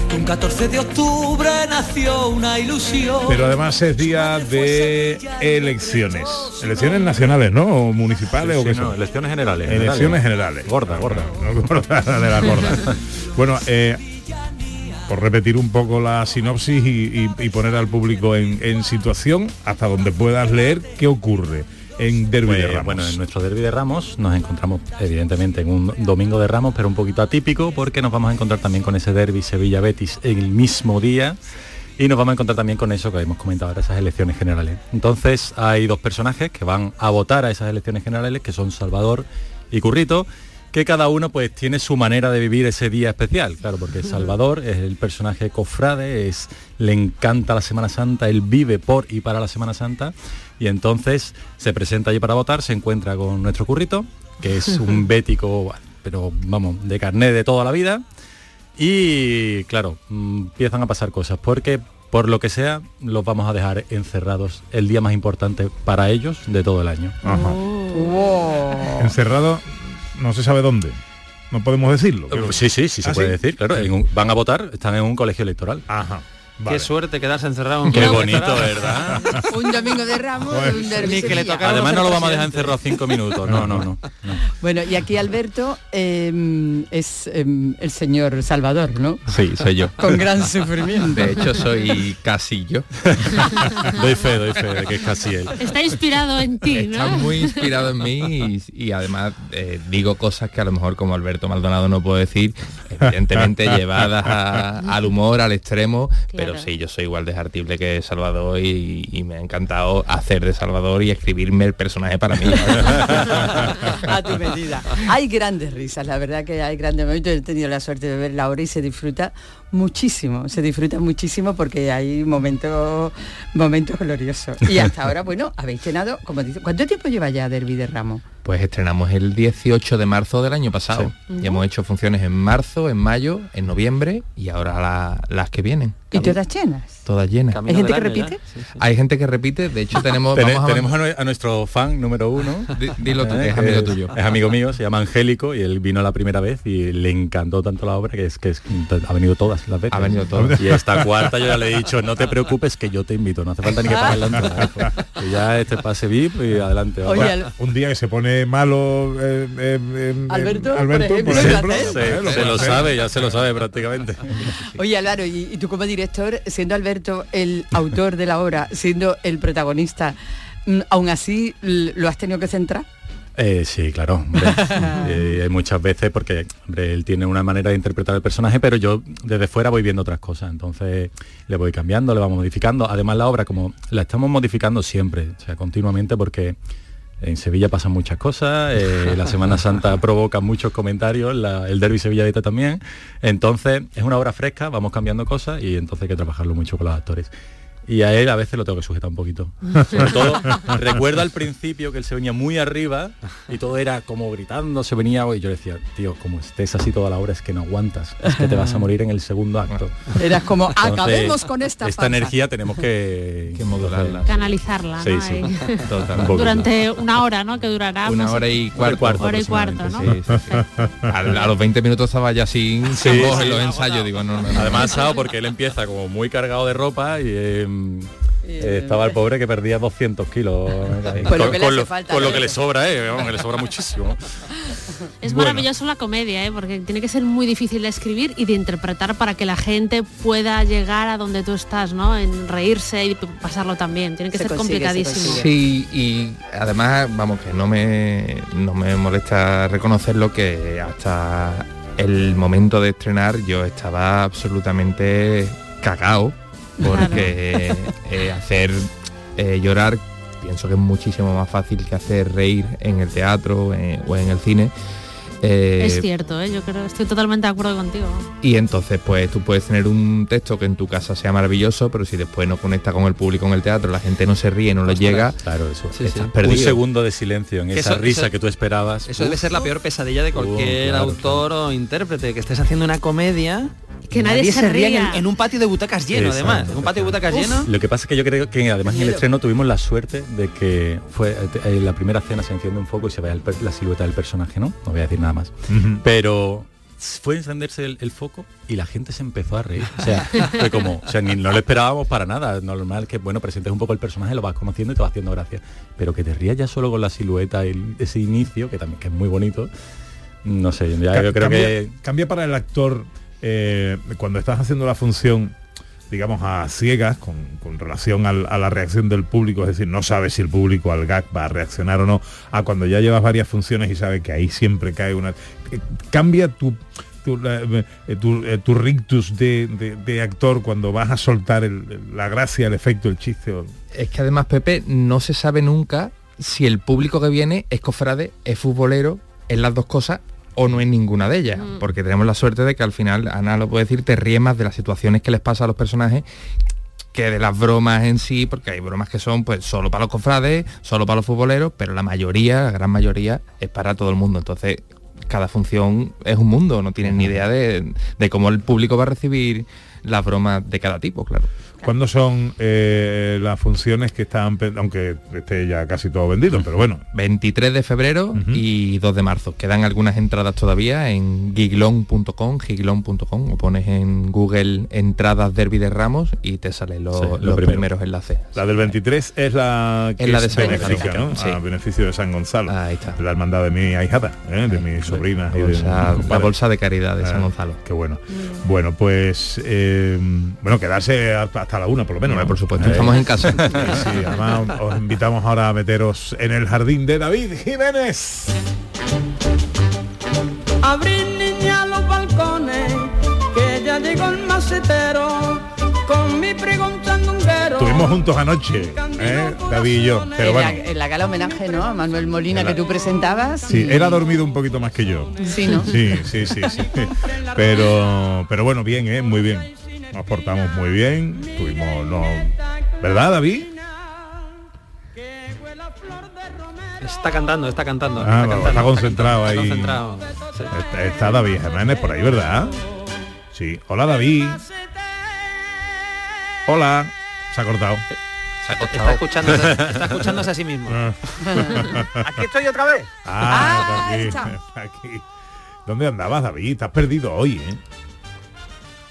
que un 14 de octubre nació una ilusión. Pero además es día de elecciones. Elecciones nacionales, ¿no? O municipales Sí, o qué sí, no, son. elecciones generales, Elecciones generales. Gorda, gorda. No, gorda de la gorda. bueno, eh, por repetir un poco la sinopsis y, y- y poner al público en, en situación hasta donde puedas leer qué ocurre en Derby de Pues, Ramos. Bueno, en nuestro derby de Ramos nos encontramos evidentemente en un domingo de Ramos, pero un poquito atípico porque nos vamos a encontrar también con ese derby Sevilla-Betis en el mismo día y nos vamos a encontrar también con eso que hemos comentado ahora, esas elecciones generales. Entonces hay dos personajes que van a votar a esas elecciones generales, que son Salvador y Currito, que cada uno pues tiene su manera de vivir ese día especial, claro, porque Salvador es el personaje cofrade, es, le encanta la Semana Santa, él vive por y para la Semana Santa, y entonces se presenta allí para votar, se encuentra con nuestro currito, que es un bético, pero vamos, de carnet de toda la vida, y claro, mm, empiezan a pasar cosas, porque por lo que sea, los vamos a dejar encerrados el día más importante para ellos de todo el año. Ajá. Encerrado, no se sabe dónde. No podemos decirlo. Eh, Sí, sí, sí se ¿Ah, puede sí? decir, claro. en un- van a votar, están en un colegio electoral. Ajá. Qué suerte quedarse encerrado en Qué bonito, ¿verdad? Un domingo de Ramos, un derbi Ni que le Además no lo vamos a dejar encerrado cinco minutos. No, no, no. Bueno, y aquí Alberto eh, es eh, el señor Salvador, ¿no? Sí, soy yo. Con gran sufrimiento. De hecho, soy casi yo. doy fe, doy fe de que es casi él. Está inspirado en ti, Está ¿no? muy inspirado en mí y, y además eh, digo cosas que a lo mejor como Alberto Maldonado no puedo decir, evidentemente llevadas a- al humor, al extremo, pero Pero sí, yo soy igual de jartible que Salvador y, y me ha encantado hacer de Salvador y escribirme el personaje para mí. a tu medida. Hay grandes risas, la verdad que hay grandes momentos. He tenido la suerte de ver la hora y se disfruta muchísimo, se disfruta muchísimo porque hay momentos momentos gloriosos. Y hasta ahora, bueno, habéis cenado, como dice, ¿cuánto tiempo lleva ya Derby de Ramos? Pues estrenamos el 18 de marzo del año pasado. Y hemos hecho funciones en marzo, en mayo, en noviembre y ahora la- las que vienen. ¿Y todas llenas? Todas llenas. ¿Hay gente que repite? Hay gente que repite, de hecho tenemos... Tene- vamos a tenemos a, nue- a nuestro fan número uno. Di- dilo tú, que es Eh, amigo tuyo. Es amigo mío, se llama Angélico y él vino la primera vez y le encantó tanto la obra que es que es- ha venido todas las veces. Ha venido todas. Y esta cuarta yo ya le he dicho, no te preocupes que yo te invito, no hace falta ni que pagues la entrada. Que ya este pase VIP y adelante. Bueno, un día que se pone malo eh, eh, eh, Alberto, por Alberto, ejemplo, Se- ¿lo ejemplo, eh, se, lo se sabe, ya se lo sabe prácticamente. Oye, Álvaro, y, y tú como director, siendo Alberto el autor de la obra, siendo el protagonista, mm, aún así lo has tenido que centrar. Eh, sí, claro. hombre. Eh, muchas veces porque hombre, él tiene una manera de interpretar el personaje, pero yo desde fuera voy viendo otras cosas. Entonces le voy cambiando, le vamos modificando. Además la obra como la estamos modificando siempre, o sea, continuamente porque en Sevilla pasan muchas cosas, eh, la Semana Santa provoca muchos comentarios, la- el derby Sevilla también. Entonces es una obra fresca, vamos cambiando cosas y entonces hay que trabajarlo mucho con los actores. Y a él a veces lo tengo que sujetar un poquito. Sobre todo, recuerdo al principio que él se venía muy arriba y todo era como gritando, se venía y yo decía, tío, como estés así toda la hora es que no aguantas, es que te vas a morir en el segundo acto. Eras como, Entonces, acabemos con esta Esta farsa". energía tenemos que, que modularla. Canalizarla, Sí, ¿no? sí. Total. Un. Durante una hora, ¿no? Que durará. Una hora y cuarto. Hora y cuarto, ¿no? Sí, sí, sí. A, a los 20 minutos estaba ya sin, voz en los ensayos. Digo, no, no, no. Además, porque él empieza como muy cargado de ropa y eh, eh, estaba el pobre que perdía 200 kilos. lo con, que lo, falta, con lo ¿no? que le sobra, eh, vamos, que le sobra muchísimo. Es Bueno. maravilloso la comedia, ¿eh? porque tiene que ser muy difícil de escribir y de interpretar para que la gente pueda llegar a donde tú estás, ¿no? En reírse y pasarlo también. Tiene que Se ser consigue, se complicadísimo. Sí, y además, vamos, que no me, no me molesta reconocerlo que hasta el momento de estrenar yo estaba absolutamente cagao porque eh, hacer eh, llorar pienso que es muchísimo más fácil que hacer reír en el teatro eh, o en el cine. Eh, Es cierto, ¿eh? yo creo, estoy totalmente de acuerdo contigo. y entonces pues tú puedes tener un texto que en tu casa sea maravilloso, pero si después no conecta con el público en el teatro, la gente no se ríe, no le llega, claro, eso. estás Un perdido. segundo de silencio en Que esa eso- risa eso- que tú esperabas. Eso debe ser la peor pesadilla de cualquier claro, autor o intérprete, que estés haciendo una comedia Que nadie se ría ría. en, en un patio de butacas lleno, Exacto, además. Un patio de butacas lleno. Lo que pasa es que yo creo que además en el estreno tuvimos la suerte de que fue eh, en la primera escena se enciende un foco y se ve el la silueta del personaje, ¿no? No voy a decir nada más. Pero fue encenderse el, el foco y la gente se empezó a reír. O sea, fue como, o sea, ni no lo esperábamos para nada. Normal que, bueno, presentes un poco el personaje, lo vas conociendo y te va haciendo gracia. Pero que te rías ya solo con la silueta, el- ese inicio, que también que es muy bonito. No sé, ya yo creo cambia, que cambia para el actor eh, cuando estás haciendo la función digamos a ciegas con, relación a la reacción del público es decir no sabes si el público al gag va a reaccionar o no a cuando ya llevas varias funciones y sabes que ahí siempre cae una eh, cambia tu tu, eh, tu, tu rictus de, actor cuando vas a soltar la gracia el efecto el chiste Es que además, Pepe, no se sabe nunca si el público que viene es cofrade, es futbolero, es las dos cosas o no es ninguna de ellas. Porque tenemos la suerte de que al final, Ana lo puede decir, te ríes más de las situaciones que les pasa a los personajes que de las bromas en sí, porque hay bromas que son pues solo para los cofrades, solo para los futboleros, pero la mayoría, la gran mayoría, es para todo el mundo. Entonces, cada función es un mundo, no tienen ni idea de, de cómo el público va a recibir las bromas de cada tipo, claro. ¿Cuándo son eh, las funciones que están, aunque esté ya casi todo vendido, pero bueno, 23 de febrero y 2 de marzo. Quedan algunas entradas todavía en giglon.com, giglon.com, o pones en Google entradas Derby de Ramos y te salen Sí, lo los primero. primeros enlaces. La del 23 es la que Es la de San benéfica. ¿no? Sí. A beneficio de San Gonzalo. La hermandad de mi ahijada, ¿eh? de y bolsa- mis la bolsa de caridad de San Ah, Gonzalo. Qué bueno. Bueno, pues eh, bueno, quedarse hasta hasta la una por lo menos. ¿no? por supuesto, estamos en casa. Sí, sí, además os invitamos ahora a meteros en el jardín de David Jiménez. Abrir niña los balcones, que ya llegó el macetero, con mi pregón sandunguero. Estuvimos juntos anoche, ¿eh? David y yo. Pero en, bueno, la, en la gala homenaje, ¿no? A Manuel Molina que tú presentabas. sí, y- él ha dormido un poquito más que yo. Sí, ¿no? Sí, sí, sí, sí. Pero, pero bueno, bien, ¿eh? Muy bien. Nos portamos muy bien. Tuvimos, no... ¿Verdad, David? Está cantando, está cantando. Ah, está, está concentrado está ahí. concentrado. Sí. Está, está David Jiménez por ahí, ¿verdad? Sí. Hola, David. Hola. Se ha cortado. Está escuchándose, está escuchándose a sí mismo. Aquí estoy otra vez. Ah, ahí está está. aquí, aquí. ¿Dónde andabas, David? Has perdido hoy, ¿eh?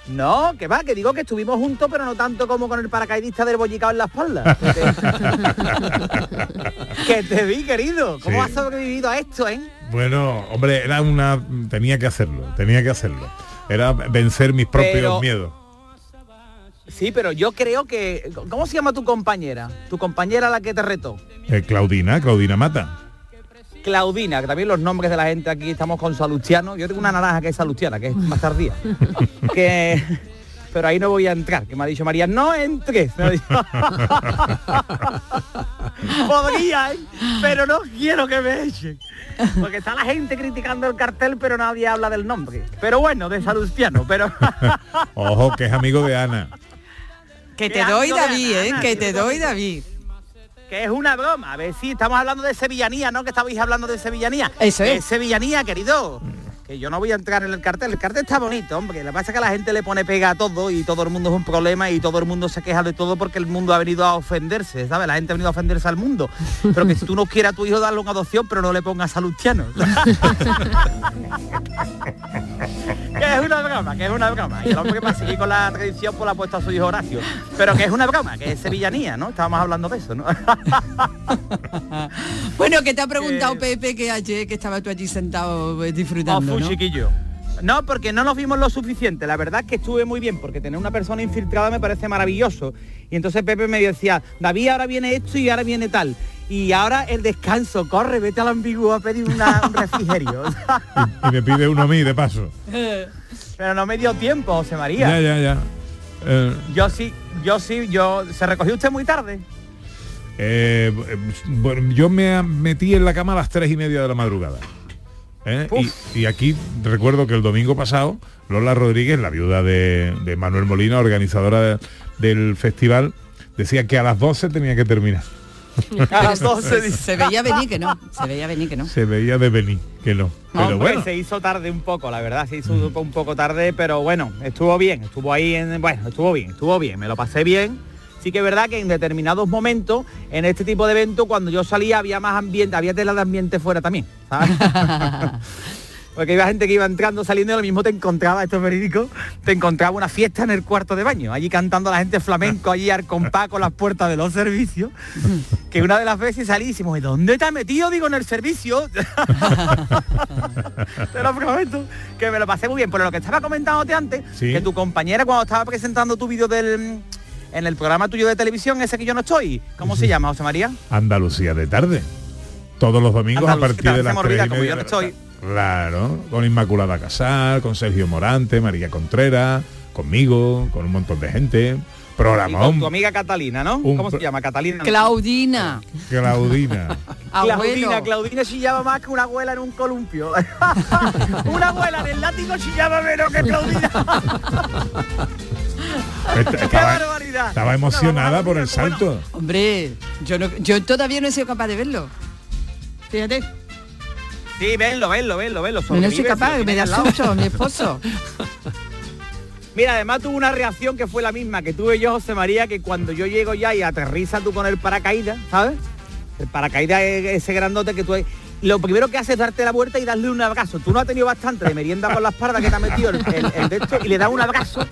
No, que va, que digo que estuvimos juntos, pero no tanto como con el paracaidista del bollicao en la espalda. que te vi, querido. ¿Cómo Sí. has sobrevivido a esto, eh? Bueno, hombre, era una... Tenía que hacerlo, tenía que hacerlo. Era vencer mis propios Pero- miedos. Sí, pero yo creo que... ¿Cómo se llama tu compañera? Tu compañera la que te retó. Eh, Claudina, Claudina Mata. Claudina, que también los nombres de la gente aquí estamos con Salustiano. Yo tengo una naranja que es Salustiana, que es más tardía. que pero ahí no voy a entrar, que me ha dicho María, no entres. Me ha dicho. Podría, ¿eh? pero no quiero que me echen. Porque está la gente criticando el cartel, pero nadie habla del nombre. Pero bueno, de Salustiano, pero Ojo, que es amigo de Ana. Que te doy, asco de David, ¿eh? Que te doy, David. Que es una broma. A ver si estamos hablando de sevillanía, ¿no? Que estabais hablando de sevillanía. Eso es. Sevillanía, querido. Que yo no voy a entrar en el cartel. El cartel está bonito, hombre. Lo que pasa es que la gente le pone pega a todo y todo el mundo es un problema y todo el mundo se queja de todo porque el mundo ha venido a ofenderse, ¿sabes? La gente ha venido a ofenderse al mundo. Pero que si tú no quieres a tu hijo darle una adopción, pero no le pongas a Luciano. que es una broma, que es una broma. Y el hombre para seguir con la tradición pues la ha puesto a su hijo Horacio. Pero que es una broma, que es sevillanía, ¿no? Estábamos hablando de eso, ¿no? Bueno, que te ha preguntado Pepe que ayer que estaba tú allí sentado eh, disfrutando, Ofu, ¿no? chiquillo. No, porque no nos vimos lo suficiente. La verdad es que estuve muy bien, porque tener una persona infiltrada me parece maravilloso. Y entonces Pepe me decía, David, ahora viene esto y ahora viene tal. Y ahora el descanso, corre, vete al ambiguo a pedir una- un refrigerio. Y me pide uno a mí, de paso. Pero no me dio tiempo, José María. Ya, ya, ya. Eh, Yo sí, yo sí, yo... ¿Se recogió usted muy tarde? eh, eh, bueno, yo me metí en la cama a las tres y media de la madrugada. ¿eh? Y, y aquí recuerdo que el domingo pasado, Lola Rodríguez, la viuda de, de Manuel Molina, organizadora de- del festival, decía que a las 12 tenía que terminar. A las 12 dice. Se veía venir que no, se veía venir que no. Se veía de venir, que no. Pero Hombre, bueno, se hizo tarde un poco, la verdad, se hizo un poco tarde, pero bueno, estuvo bien, estuvo ahí en, bueno, estuvo bien, estuvo bien, me lo pasé bien. Sí que es verdad que en determinados momentos, en este tipo de eventos, cuando yo salía había más ambiente, había tela de ambiente fuera también, ¿sabes? Porque iba gente que iba entrando, saliendo y lo mismo te encontraba, esto es verídico, te encontraba una fiesta en el cuarto de baño, allí cantando la gente flamenco, allí al compás con las puertas de los servicios, que una de las veces salí y decimos, ¿y dónde te has metido? Digo, en el servicio. Te lo prometo, que me lo pasé muy bien. Pero lo que estaba comentándote antes, Sí. que tu compañera cuando estaba presentando tu vídeo del en el programa tuyo de televisión, ese que yo no estoy, ¿cómo se llama, José María? Andalucía de tarde. Todos los domingos a partir de las me tres olvida, y como media yo no de la estoy. Claro, con Inmaculada Casal, con Sergio Morante, María Contreras, conmigo, con un montón de gente. Y con Programón. tu amiga Catalina, ¿no? Un ¿Cómo se llama? Catalina. Claudina. Claudina. Claudina, Claudina chillaba más que una abuela en un columpio. una abuela en el látigo chillaba menos que Claudina. Est- ¡Qué Estaba, barbaridad! estaba emocionada por el salto. Hombre, yo no, yo todavía no he sido capaz de verlo. Fíjate. Sí, venlo, venlo, venlo, venlo. No, no soy capaz, me da susto, mi esposo. Mira, además tuvo una reacción que fue la misma que tuve yo, José María, que cuando yo llego ya y aterriza tú con el paracaídas, ¿sabes? El paracaídas es ese grandote que tú... Lo primero que hace es darte la vuelta y darle un abrazo. Tú no has tenido bastante de merienda con la espalda que te ha metido el, el- el de esto y le das un abrazo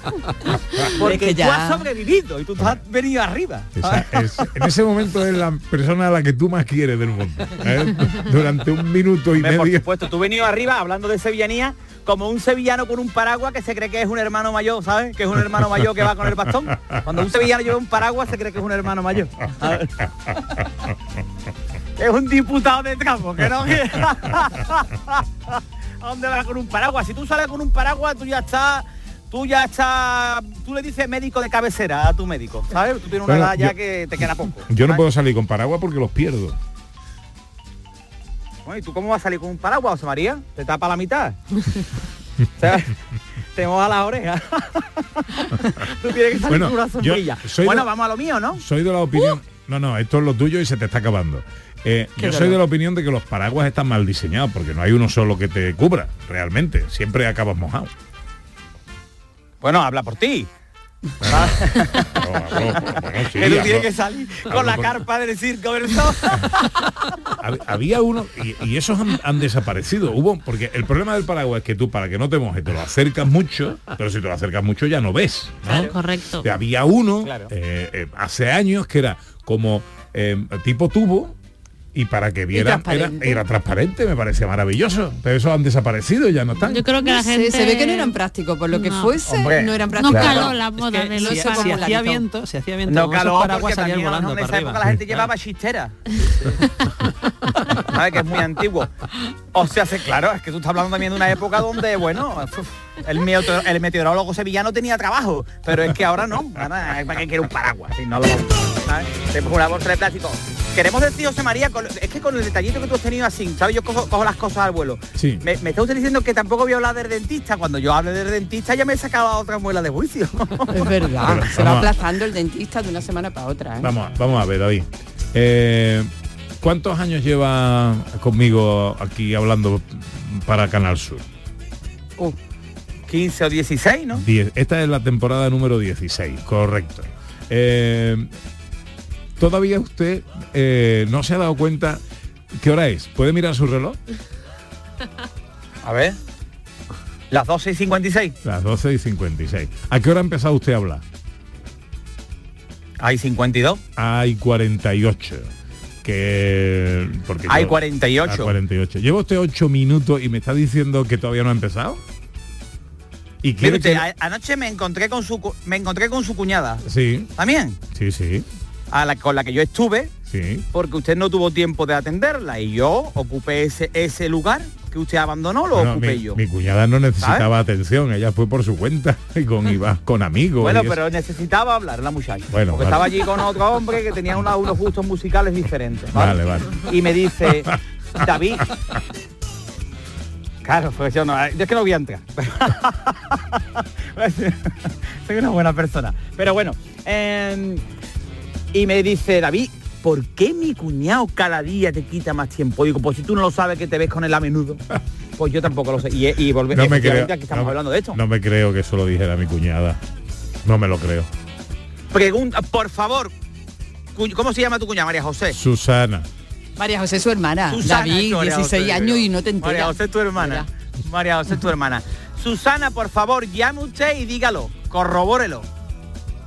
porque que tú ya- has sobrevivido y tú has venido arriba. Esa es- en ese momento es la persona a la que tú más quieres del mundo. ¿eh? Durante un minuto y Hombre, Por medio. supuesto, tú venido arriba hablando de sevillanía como un sevillano con un paraguas que se cree que es un hermano mayor, ¿sabes? Que es un hermano mayor que va con el bastón. Cuando un sevillano lleva un paraguas se cree que es un hermano mayor. Es un diputado de tramo, que no... ¿A dónde vas con un paraguas? Si tú sales con un paraguas, tú ya estás tú ya estás, tú le dices médico de cabecera a tu médico, ¿sabes? Tú tienes una edad ya yo- que te queda poco. Yo no puedo salir con paraguas porque los pierdo. Bueno, ¿y tú cómo vas a salir con un paraguas, José María? ¿Te tapa la mitad? O sea, te moja las orejas. tú tienes que salir Bueno, con una sombrilla. Bueno, de- vamos a lo mío, ¿no? Soy de la opinión... No, no, esto es lo tuyo y se te está acabando. Eh, yo soy de la opinión de que los paraguas están mal diseñados porque no hay uno solo que te cubra, realmente. Siempre acabas mojado. Bueno, habla por ti. tú hablo- tienes que salir con la por- carpa del circo, Había uno y, y esos han, han desaparecido. Hubo porque el problema del paraguas es que tú para que no te mojes te lo acercas mucho, pero si te lo acercas mucho ya no ves. ¿no? Correcto. Y Había uno Claro. eh, eh, hace años que era como eh, tipo tubo y para que vieran era, transparente. era transparente, me parecía maravilloso. Pero esos han desaparecido, ya no están. Yo creo que No la sé, gente se ve que no eran prácticos, por lo que No. fuese, Hombre, no eran No prácticos. caló la moda que de si- los si paraguas. hacía viento, si hacía viento, No caló porque también volando en para esa época arriba. la gente llevaba chistera. ¿Sabes? Que es muy antiguo. O sea, se- claro, es que tú estás hablando también de una época donde, bueno, uf, el, meteor- el meteorólogo sevillano tenía trabajo, pero es que ahora no. Ahora, ¿para qué quiere un paraguas? Si no lo ¿sabes? Te pongo una bolsa de plástico. Queremos decir, José María, con- es que con el detallito que tú has tenido así, ¿sabes? Yo cojo, cojo las cosas al vuelo. Sí. Me, me está usted diciendo que tampoco voy a hablar del dentista. Cuando yo hable del dentista ya me he sacado a otra muela de juicio. Es verdad, se va aplazando el dentista de una semana para otra. ¿eh? Vamos, a- vamos a ver, David. Eh, ¿Cuántos años lleva conmigo aquí hablando para Canal Sur? 15 o 16, ¿no? Diez. Esta es la temporada número 16, correcto. Eh, Todavía usted eh, no se ha dado cuenta qué hora es. ¿Puede mirar su reloj? A ver. Las 12 y 56. Las 12 y 56. ¿A qué hora ha empezado usted a hablar? Hay 52. Hay 48. Que. Porque Hay yo- 48. a 48. Lleva usted 8 minutos y me está diciendo que todavía no ha empezado. Y Mire quiere usted, que- anoche me encontré con su me encontré con su cuñada. Sí, También. sí, sí, A la, con la que yo estuve, sí. porque usted no tuvo tiempo de atenderla. Y yo ocupé ese, ese lugar que usted abandonó, lo Bueno, ocupé mi, yo. mi cuñada no necesitaba atención, ella fue por su cuenta y con iba con amigos. Bueno, eso. pero necesitaba hablar la muchacha. Bueno, porque vale. estaba allí con otro hombre que tenía una- unos gustos musicales diferentes. Vale, vale. Y me dice, David. Claro, pues yo no, yo es que no voy a entrar. Soy una buena persona. Pero bueno, eh, y me dice, David, ¿por qué mi cuñado cada día te quita más tiempo? Digo, pues si tú no lo sabes que te ves con él a menudo. Pues yo tampoco lo sé. Y, y volve- no me efectivamente, creo, aquí estamos no, hablando de esto. no me creo que eso lo dijera mi cuñada. No me lo creo. Pregunta, por favor, ¿cómo se llama tu cuñada, María José? Susana. María José, su hermana. Susana, David, María 16 José, años y no te enteras. María José, tu hermana. María José, tu hermana. Susana, por favor, llame usted y dígalo, corrobórelo.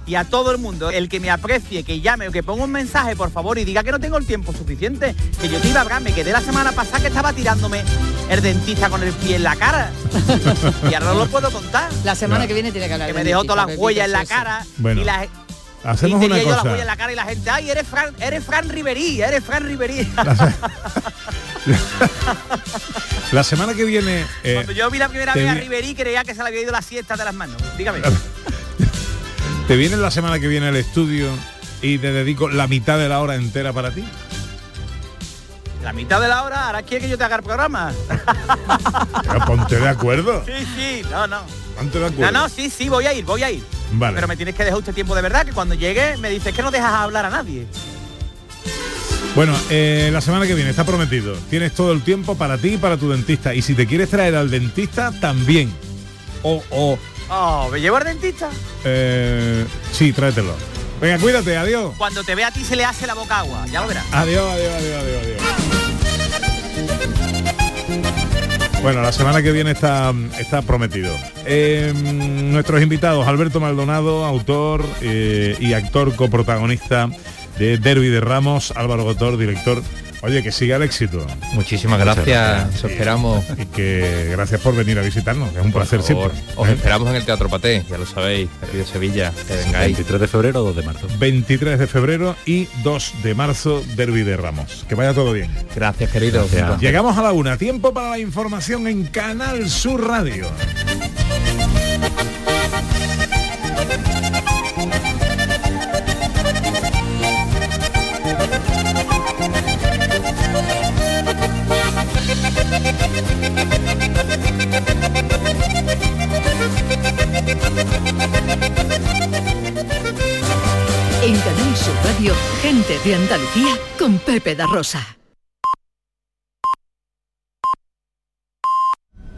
Y a todo el mundo, el que me aprecie, que llame o que ponga un mensaje, por favor, y diga que no tengo el tiempo suficiente. Que yo te iba a hablar, me quedé la semana pasada que estaba tirándome el dentista con el pie en la cara. y ahora no lo puedo contar. La semana que viene tiene que hablar Que me dejó todas las huellas en la cara. Bueno, y la, Hacemos y una tenía yo la cosa. huella en la cara y la gente, ay, eres Fran, eres Fran Riverí, eres Fran Riverí. La semana que viene. eh, Cuando yo vi la primera vez a vi- Riverí creía que se le había ido la siesta de las manos. Dígame. ¿Te viene la semana que viene al estudio y te dedico la mitad de la hora entera para ti? La mitad de la hora, ahora quiere que yo te haga el programa. Pero ponte de acuerdo. Sí, sí, no, no. Ponte de No, acuerdo. no, sí, sí, voy a ir, voy a ir. Vale. Pero me tienes que dejar usted tiempo de verdad, que cuando llegue me dices que no dejas hablar a nadie. Bueno, eh, la semana que viene está prometido. Tienes todo el tiempo para ti y para tu dentista. Y si te quieres traer al dentista, también. O, o, Oh, ¿me llevo al dentista? eh, sí, tráetelo. Venga, cuídate, adiós. Cuando te ve a ti se le hace la boca agua, ya lo verás. Adiós, adiós, adiós, adiós, adiós. Bueno, la semana que viene está, está prometido. Eh, nuestros invitados, Alberto Maldonado, autor eh, y actor coprotagonista de Derby de Ramos, Álvaro Gotor, director. Oye, que siga el éxito. Muchísimas gracias, esperamos. Y que gracias por venir a visitarnos, que es un placer favor, siempre. Os esperamos en el Teatro Paté, ya lo sabéis, aquí de Sevilla, que vengáis. 23 de febrero o 2 de marzo. 23 de febrero y 2 de marzo, Derby de Ramos. Que vaya todo bien. Gracias, querido. Gracias. Llegamos a la una. Tiempo para la información en Canal Sur Radio. Sur Radio, gente de Andalucía con Pepe da Rosa.